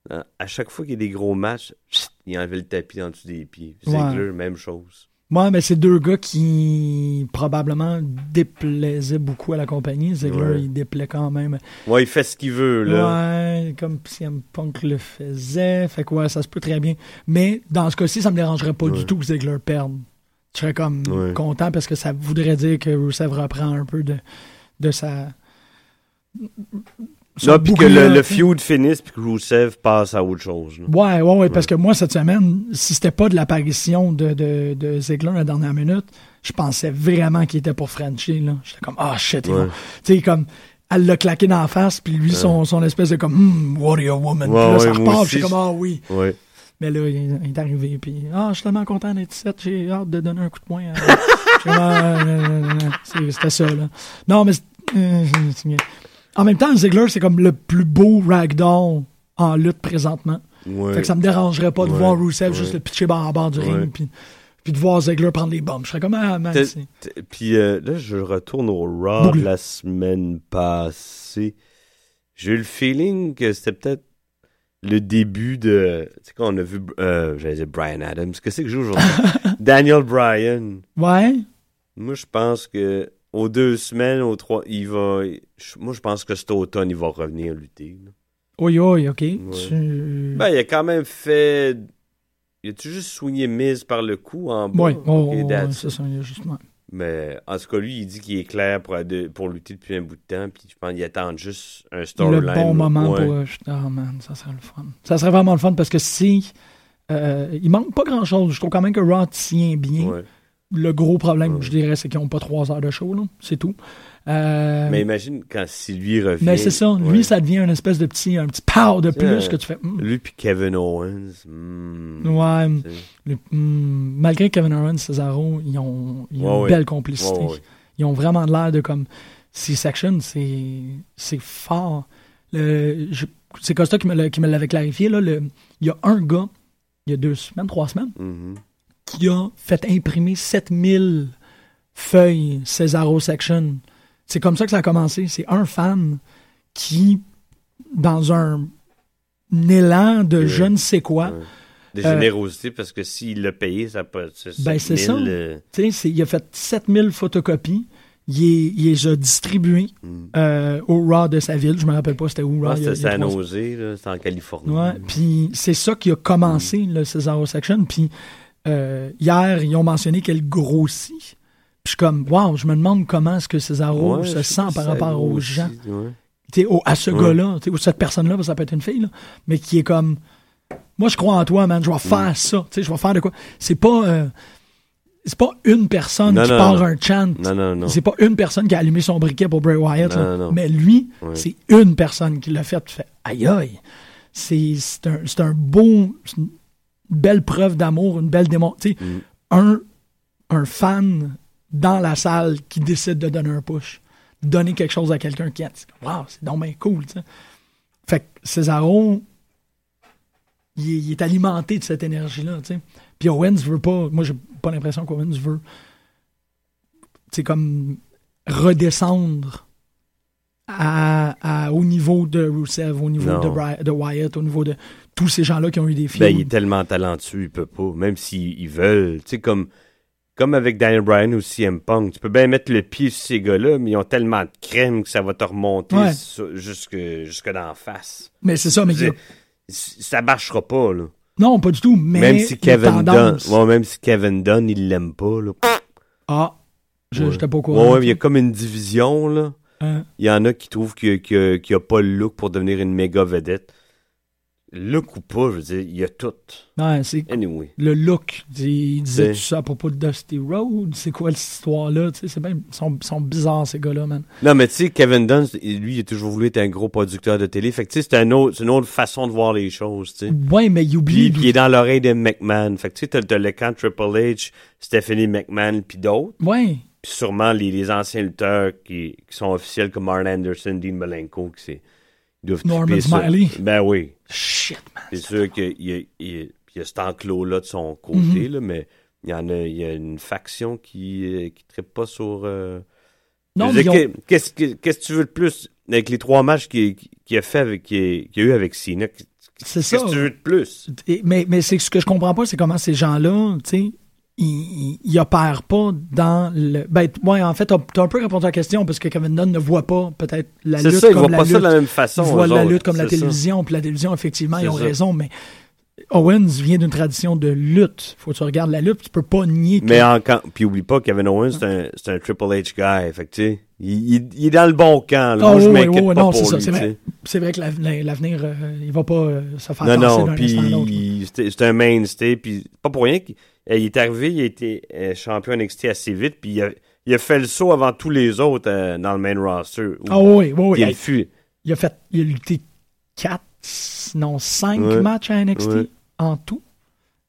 Hein, À chaque fois qu'il y a des gros matchs, pssst, il enlevait le tapis en dessous des pieds. Ziggler, même chose. Ouais, mais c'est deux gars qui probablement déplaisaient beaucoup à la compagnie. Ziggler, Ouais. il déplaît quand même. Ouais, il fait ce qu'il veut, là. Ouais, comme CM Punk le faisait. Fait que ouais, ça se peut très bien. Mais dans ce cas-ci, ça me dérangerait pas du tout que Ziggler perde. Je serais comme content parce que ça voudrait dire que Rusev reprend un peu de, de sa. Non, puis que le, feud finisse, puis que Rusev passe à autre chose. là. Ouais, ouais, ouais, parce que moi, cette semaine, si c'était pas de l'apparition de, de, de Ziggler à la dernière minute, je pensais vraiment qu'il était pour Frenchie, là. J'étais comme, ah, shit, Ouais. vont- Tu sais, comme, elle l'a claqué dans la face, puis lui, son, son espèce de comme, hmm, warrior woman? Ouais, puis là, ça repart, j'étais comme, ah oui. Mais là, il, il est arrivé, puis, ah, je suis tellement content d'être ici, j'ai hâte de donner un coup de poing. à- C'était ça, là. Non, mais, euh, en même temps, Ziggler, c'est comme le plus beau ragdoll en lutte présentement. Ouais. Fait que ça me dérangerait pas de Ouais, voir Rusev ouais. juste le pitcher en bord du ring, puis, puis de voir Ziggler prendre les bombes. Je serais comme, ah, man, Puis euh, là, je retourne au Raw Boucle. de la semaine passée. J'ai eu le feeling que c'était peut-être le début de. Tu sais, quand on a vu. Euh, J'allais dire Brian Adams. Qu'est-ce que c'est que je joue aujourd'hui? Daniel Bryan. Ouais, Moi, je pense que aux deux semaines, aux trois, il va. Moi, je pense que cet automne, il va revenir lutter. là. oui, oui, ok. Tu... Ben, il a quand même fait. Il a-tu juste soigné Miz par le cou en bas? ouais, oh, Ok, ouais, that's c'est it. ça, il y a juste- ouais. Mais en tout cas, lui, il dit qu'il est clair pour, pour lutter depuis un bout de temps. Puis je pense qu'il attend juste un storyline. Le bon moment pour. oh man, ça serait le fun. Ça serait vraiment le fun parce que si. Euh, il manque pas grand chose. Je trouve quand même que Raw tient bien. Le gros problème, je dirais, c'est qu'ils n'ont pas trois heures de show. C'est tout. Euh, mais imagine quand si lui revient. Mais c'est ça. Lui, ça devient une espèce de petit, un petit power de plus que tu fais. Hmm. Lui puis Kevin Owens. Hmm, ouais. Hmm, malgré Kevin Owens, Cesaro, ils ont, ils ont une belle complicité. Ils ont vraiment l'air de comme. C-Section, c'est fort. C'est Costa qui me l'avait clarifié. Là, le, il y a un gars, il y a deux semaines, trois semaines, mm-hmm. Qui a fait imprimer 7000 feuilles Cesaro Section c'est comme ça que ça a commencé. C'est un fan qui, dans un, élan de je ne sais quoi, De générosité, parce que s'il l'a payé, ça peut être. Ben, c'est ça. Euh, il a fait 7000 photocopies. Il, les a distribuées hmm. euh, au Raw de sa ville. Je me rappelle pas c'était où Raw. C'était San Jose, c'était en Californie. Ouais, puis c'est ça qui a commencé, hmm. le Cesaro Section. Puis euh, hier, ils ont mentionné qu'elle grossit je suis comme, wow, je me demande comment est-ce que César se sent par rapport aux gens. à ce gars-là, ou cette personne-là, ça peut être une fille, mais qui est comme, moi, je crois en toi, man, je vais faire ça. Je vais faire de quoi. C'est pas. Euh, c'est pas une personne qui part un chant. C'est pas une personne qui a allumé son briquet pour Bray Wyatt. Mais lui, c'est une personne qui l'a fait. Tu fais aïe aïe. C'est un, un beau. Une belle preuve d'amour, une belle démon. Mm. Un, un fan dans la salle qui décide de donner un push. Donner quelque chose à quelqu'un qui est. Waouh, c'est donc bien cool, tu sais. Fait que il, est alimenté de cette énergie-là. Puis Owens veut pas. Moi, j'ai pas l'impression qu'Owens veut. C'est comme redescendre à, au niveau de Rusev, au niveau de, de, Wyatt, au niveau de tous ces gens-là qui ont eu des films. Ben, il est tellement talentueux, il peut pas. Même s'ils veulent. Tu sais, comme comme avec Daniel Bryan ou CM Punk, tu peux bien mettre le pied sur ces gars-là, mais ils ont tellement de crème que ça va te remonter jusque, jusque dans la face. Mais c'est ça, mais ça marchera pas, là. Non, pas du tout, mais même si Kevin Dunn, même si Kevin Dunn, il l'aime pas, là. Ah, je j'étais pas au courant. Ouais, il y a comme une division, là. Il y en a qui trouvent qu'il n'y a pas le look pour devenir une méga vedette. Look ou pas, je veux dire, il y a tout. Ouais, anyway. Le look, il disait tout ça à propos de Dusty Road, c'est quoi cette histoire-là, c'est ils sont, sont, bizarres ces gars-là, man. Non, mais tu sais, Kevin Dunn, lui, il a toujours voulu être un gros producteur de télé, fait que tu sais, c'est une autre façon de voir les choses, tu sais. Ouais, mais il oublie... Puis, il est dans l'oreille de McMahon, fait que tu sais, t'as, le camp Triple H, Stephanie McMahon, puis d'autres. Ouais. Puis sûrement les, les anciens lutteurs qui, qui, sont officiels comme Arn Anderson, Dean Malenko, qui c'est Norman Smiley. Ben oui. Shit, man. C'est sûr qu'il y, y a cet enclos-là de son côté, mm-hmm. là, mais il y en a, il y a une faction qui ne euh, tripe pas sur. Euh, non, mais qu'est-ce, que, qu'est-ce que tu veux de plus avec les trois matchs qu'il, a fait avec, qu'il, a eu avec Cena? C'est ça. Qu'est-ce que tu veux de plus? mais, mais c'est ce que je comprends pas, c'est comment ces gens-là, tu sais, il, il, opère pas dans le. Ben, ouais, en fait, tu as, un peu répondu à la question parce que Kevin Dunn ne voit pas peut-être la lutte ça, comme la lutte. ça de la même façon. Il voit la lutte comme la télévision, puis la télévision, effectivement, ils ont raison, mais Owens vient d'une tradition de lutte. Faut que tu regardes la lutte, tu peux pas nier. Mais encore, puis oublie pas, Kevin Owens, c'est un, un, Triple H guy. Fait que, il, il, est dans le bon camp. Là. Oh, je oui, oui, non, c'est ça. C'est vrai, vrai, que l'avenir, euh, il va pas euh, se faire Non, non, puis c'est un mainstay. Puis pas pour rien qu'il il est arrivé, il a été euh, champion NXT assez vite, puis il a, il a, fait le saut avant tous les autres euh, dans le main roster. Ah oui, oui, oui. Il, il, a fait, il a lutté 4, non 5 matchs à NXT en tout.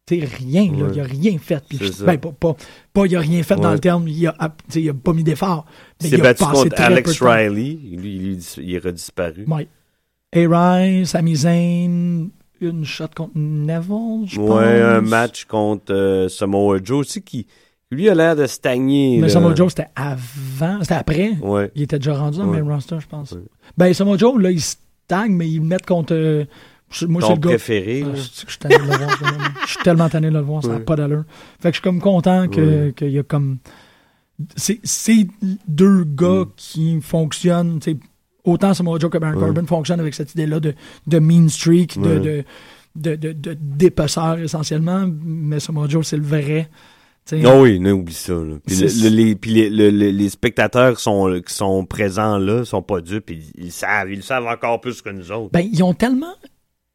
C'est rien, là, il a rien fait. Puis, ben, pas, pas, pas, il a rien fait dans le terme, il a, il a pas mis d'effort. Il s'est battu contre Alex Riley, lui, il, il est redisparu. Oui. A-Rise, Sami Zayn, une shot contre Neville, je pense. Ouais, un match contre euh, Samoa Joe aussi qui, lui, a l'air de stagner. Mais Samoa Joe, c'était avant, c'était après. Ouais. Il était déjà rendu dans le main roster, je pense. Ben, Samoa Joe, là, il stagne, mais il met contre. Euh, moi, c'est le gars. préféré. Ah, je, suis tellement tanné de le voir, ça n'a pas d'allure. Fait que je suis comme content qu'il y a comme. C'est deux gars mm. qui fonctionnent, tu sais, autant Samoa Joe que Baron Corbin fonctionnent avec cette idée-là de, de mean streak, de, de, de, de, d'épaisseur essentiellement, mais Samoa Joe, c'est le vrai. Non, oui, non, oublie ça. Puis, les, puis les, les, spectateurs qui sont, qui sont présents là sont pas dupes, ils, ils savent, ils savent encore plus que nous autres. Ben, ils ont tellement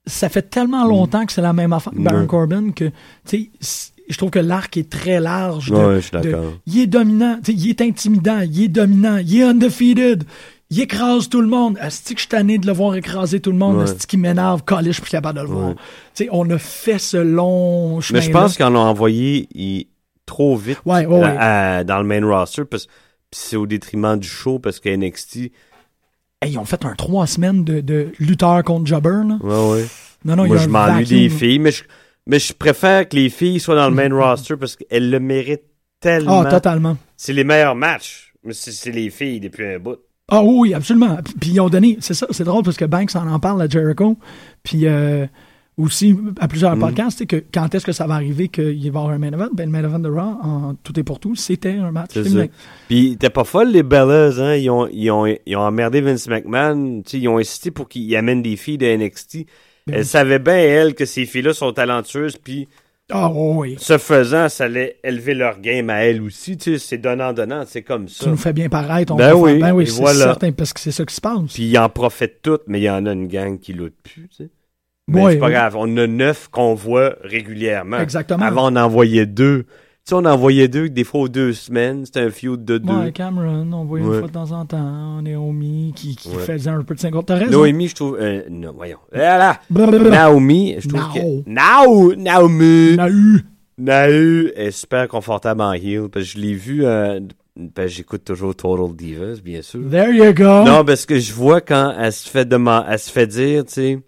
ça fait tellement longtemps que c'est la même affaire que Baron Corbin que, tu sais, je trouve que l'arc est très large. De, je suis d'accord. Il est dominant, il est intimidant, il est dominant, il est undefeated. Il écrase tout le monde. Est-ce que je suis tanné de le voir écraser tout le monde? Est-ce qu'il m'énerve? Calé, je suis plus capable de le voir. sais on a fait ce long chemin. Mais je pense qu'on a envoyé trop vite dans le main roster parce c'est au détriment du show parce que NXT ils ont fait un trois semaines de, de lutteur contre jobber. Là. Ouais, ouais. Non, non, Moi, je m'ennuie des filles, mais je, mais je préfère que les filles soient dans le main roster parce qu'elles le méritent tellement. Ah, totalement. C'est les meilleurs matchs. C'est les filles depuis un bout. Ah oui, absolument. Puis ils ont donné, c'est ça, c'est drôle parce que Banks en en parle à Jericho. Puis euh, aussi à plusieurs mm. podcasts, que quand est-ce que ça va arriver qu'il va y avoir un main event? Ben, le main event de Raw, en tout est pour tout, c'était un match Puis t'es pas folle, les Bellas, hein? Ils ont, ils ont, ils ont emmerdé Vince McMahon. sais ils ont insisté pour qu'il amène des filles de NXT. Ben elle savait bien, elle, que ces filles-là sont talentueuses, puis... Ah oui. Ce faisant, ça allait élever leur game à elle aussi, tu sais, c'est donnant-donnant, c'est comme ça. Tu nous fais bien paraître, on ben oui, ben oui, c'est certain, parce que c'est ça qui se passe. Puis ils en profitent toutes, mais il y en a une gang qui l'autre plus, tu sais. Mais c'est pas grave. On a neuf qu'on voit régulièrement. Exactement. Avant, on envoyait deux. Tu sais, on envoyait deux, des fois aux deux semaines. C'était un feud de deux. Ouais, Cameron, on voyait une fois de temps en temps. Naomi qui, qui faisait un peu de 50. T'as raison. Naomi, je trouve. Euh, non, voyons. Voilà. Naomi, je trouve que. Nao. Naomi. Nau. Nau est super confortable en heel. Parce que je l'ai vu. Euh, ben, j'écoute toujours Total Divas, bien sûr. There you go. Non, parce que je vois quand elle se fait, demander, elle se fait dire, tu sais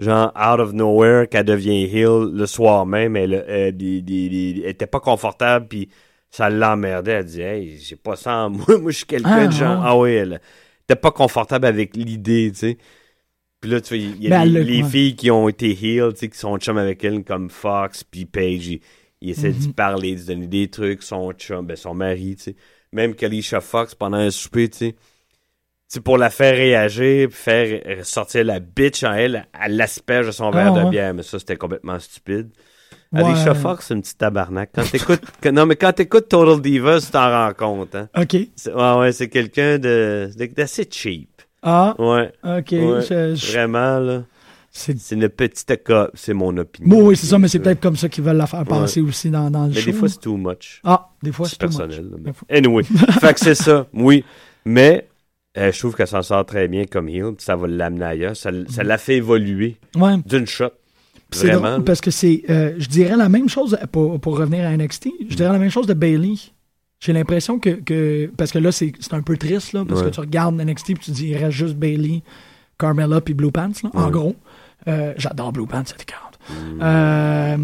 genre out of nowhere qu'elle devient heel le soir même elle, elle, était pas confortable puis ça l'emmerdait. Elle dit hey j'ai pas ça en moi. Moi je suis quelqu'un de ah, genre ah oui elle était pas confortable avec l'idée tu sais. Puis là tu vois il y a les, filles qui ont été heel tu sais qui sont chum avec elle comme Fox puis Paige ils, essaient de mm-hmm. parler de donner des trucs son chum ben son mari tu sais. Même Kalisha Fox pendant un souper tu sais c'est pour la faire réagir, faire sortir la bitch en elle, à l'asperge de son verre de ah, bière. Mais ça, c'était complètement stupide. Ouais. Alicia Fox, c'est une petite tabarnak. Quand t'écoutes, non, mais quand t'écoutes Total Divas, tu t'en rends compte, hein. OK. Ouais, ouais, c'est quelqu'un de, d'assez cheap. Ah. Ouais. OK. Vraiment, là. C'est une petite cop, c'est mon opinion. Bon, oui, c'est ça, mais c'est peut-être comme ça qu'ils veulent la faire passer aussi dans, dans le mais show. Mais des fois, c'est too much. Ah, des fois, c'est personnel. Much. Anyway, fait que c'est ça, oui. Mais euh, je trouve qu'elle s'en sort très bien comme heel, ça va l'amener ailleurs. Ça, ça l'a fait évoluer d'une shot. C'est drôle parce que c'est, euh, je dirais la même chose pour, pour, revenir à NXT. Je dirais la même chose de Bailey. J'ai l'impression que, que, parce que là c'est un peu triste là, parce que tu regardes NXT et tu dis il reste juste Bailey, Carmella puis Blue Pants là, en gros. Euh, j'adore Blue Pants, c'était 40. Euh.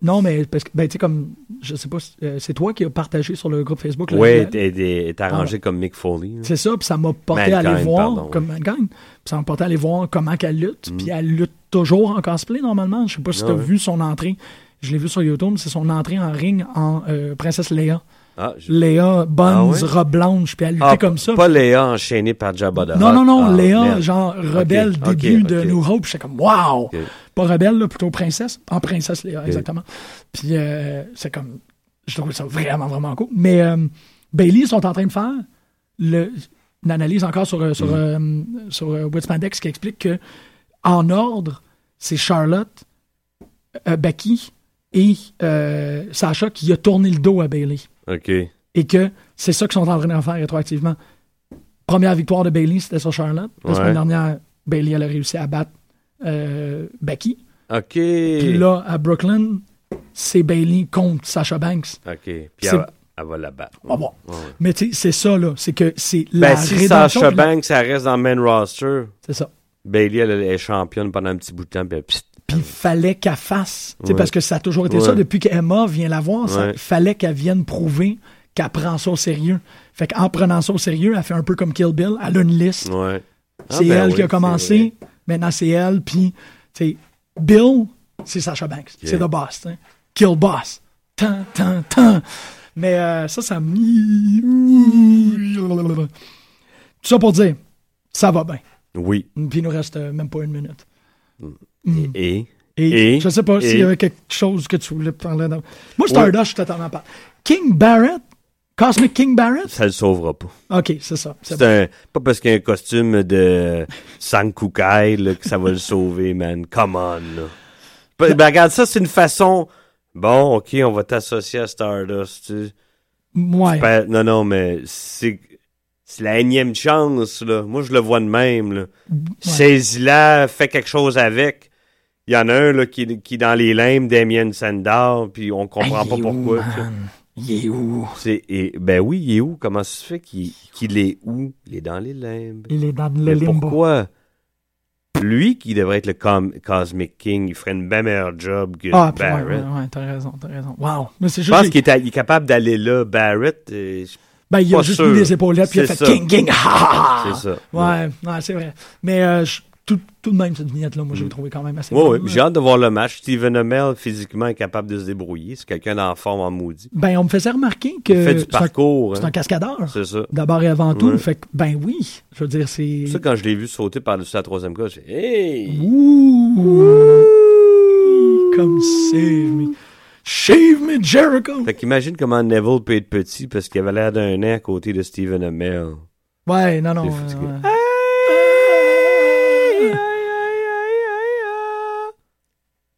Non, mais parce que, ben, tu sais, comme, je sais pas, euh, c'est toi qui as partagé sur le groupe Facebook. Oui, t'es arrangé comme Mick Foley. C'est ça, puis ça m'a porté à aller voir, comme Mankind, puis ça m'a porté à aller voir comment qu'elle lutte, mm. puis elle lutte toujours en cosplay, normalement. Je sais pas si t'as vu son entrée. Je l'ai vu sur YouTube, c'est son entrée en ring en Princesse Leia. Ah, Léa, Buns, ah robe blanche, puis elle luttait ah, comme ça. Pas Léa enchaînée par Jabba the Non, non, non, ah, Léa, genre rebelle, début de New Hope. J'étais comme, wow! Pas rebelle, là, plutôt princesse. En princesse Léa, exactement. Puis euh, c'est comme, je trouve ça vraiment, vraiment cool. Mais euh, Bailey, ils sont en train de faire le, une analyse encore sur, euh, sur, mm. sur Witspandex qui explique que, en ordre, c'est Charlotte, Becky et Sacha qui a tourné le dos à Bailey. OK. Et que c'est ça qu'ils sont en train de faire rétroactivement. Première victoire de Bailey, c'était sur Charlotte. La semaine dernière, Bailey, elle a réussi à battre euh, Becky. OK. Puis là, à Brooklyn, c'est Bailey contre Sasha Banks. OK. Puis elle, va la battre. Ah bon. Mais tu sais, c'est ça, là. C'est que c'est ben, la si Sasha Banks, elle reste dans le main roster. C'est ça. Bailey, elle, est championne pendant un petit bout de temps. Puis puis il fallait qu'elle fasse. Parce que ça a toujours été ça. Depuis qu'Emma vient la voir, il fallait qu'elle vienne prouver qu'elle prend ça au sérieux. Fait qu'en prenant ça au sérieux, elle fait un peu comme Kill Bill. Elle a une liste. c'est ah, ben elle qui a commencé. Maintenant, c'est elle. Puis, Bill, c'est Sacha Banks. C'est The Boss. Kill Boss. Mais euh, ça, ça Tout ça pour dire, ça va bien. Oui. Puis il nous reste euh, même pas une minute. Mm. Et, et, Et, je sais pas s'il y avait quelque chose que tu voulais parler. Moi, Stardust, je suis totalement pas. King Barrett, Cosmic King Barrett? Ça le sauvera pas. OK, c'est ça. C'est pas parce qu'il y a un costume de Sankukai là, que ça va le sauver, man. Come on, là. Ben, regarde, ça, c'est une façon... Bon, OK, on va t'associer à Stardust, tu Ouais. Non, non, mais c'est... C'est la énième chance, là. Moi, je le vois de même, là. Saisis-la, fais quelque chose avec. Il y en a un, là, qui, qui est dans les limbes Damien Sandow, puis on comprend pas pourquoi. Il est où? C'est, et, ben oui, il est où? Comment ça se fait qu'il, est où? Il est dans les limbes. Il est dans le limbo. Pourquoi? Lui, qui devrait être le Cosmic King, il ferait une bien meilleure job que ah, Barrett. Ouais, ouais, t'as raison, t'as raison. Wow. Mais c'est juste je pense qu'il est, capable d'aller là. Barrett, ben, il a juste mis les épaulettes, puis il a fait King, King, ha, ha, C'est ça. Ouais, ouais. c'est vrai. Mais euh, je tout, tout, de même, cette vignette-là, moi, je l'ai mm. trouvé quand même assez Oui, oui. J'ai hâte de voir le match. Steven Amell, physiquement, est capable de se débrouiller. C'est quelqu'un en forme, en maudit. Ben, on me faisait remarquer que. Il fait du parcours. C'est un, hein. cascadeur. C'est ça. D'abord et avant tout. Fait que, ben oui. Je veux dire, c'est. Ça, quand je l'ai vu sauter par-dessus la troisième cage, j'ai Hey! Ouh! Comme save me. Shave me, Jericho! Fait qu'imagine comment Neville peut être petit parce qu'il avait l'air d'un nez à côté de Steven Amell. Ouais, non, non. yeah.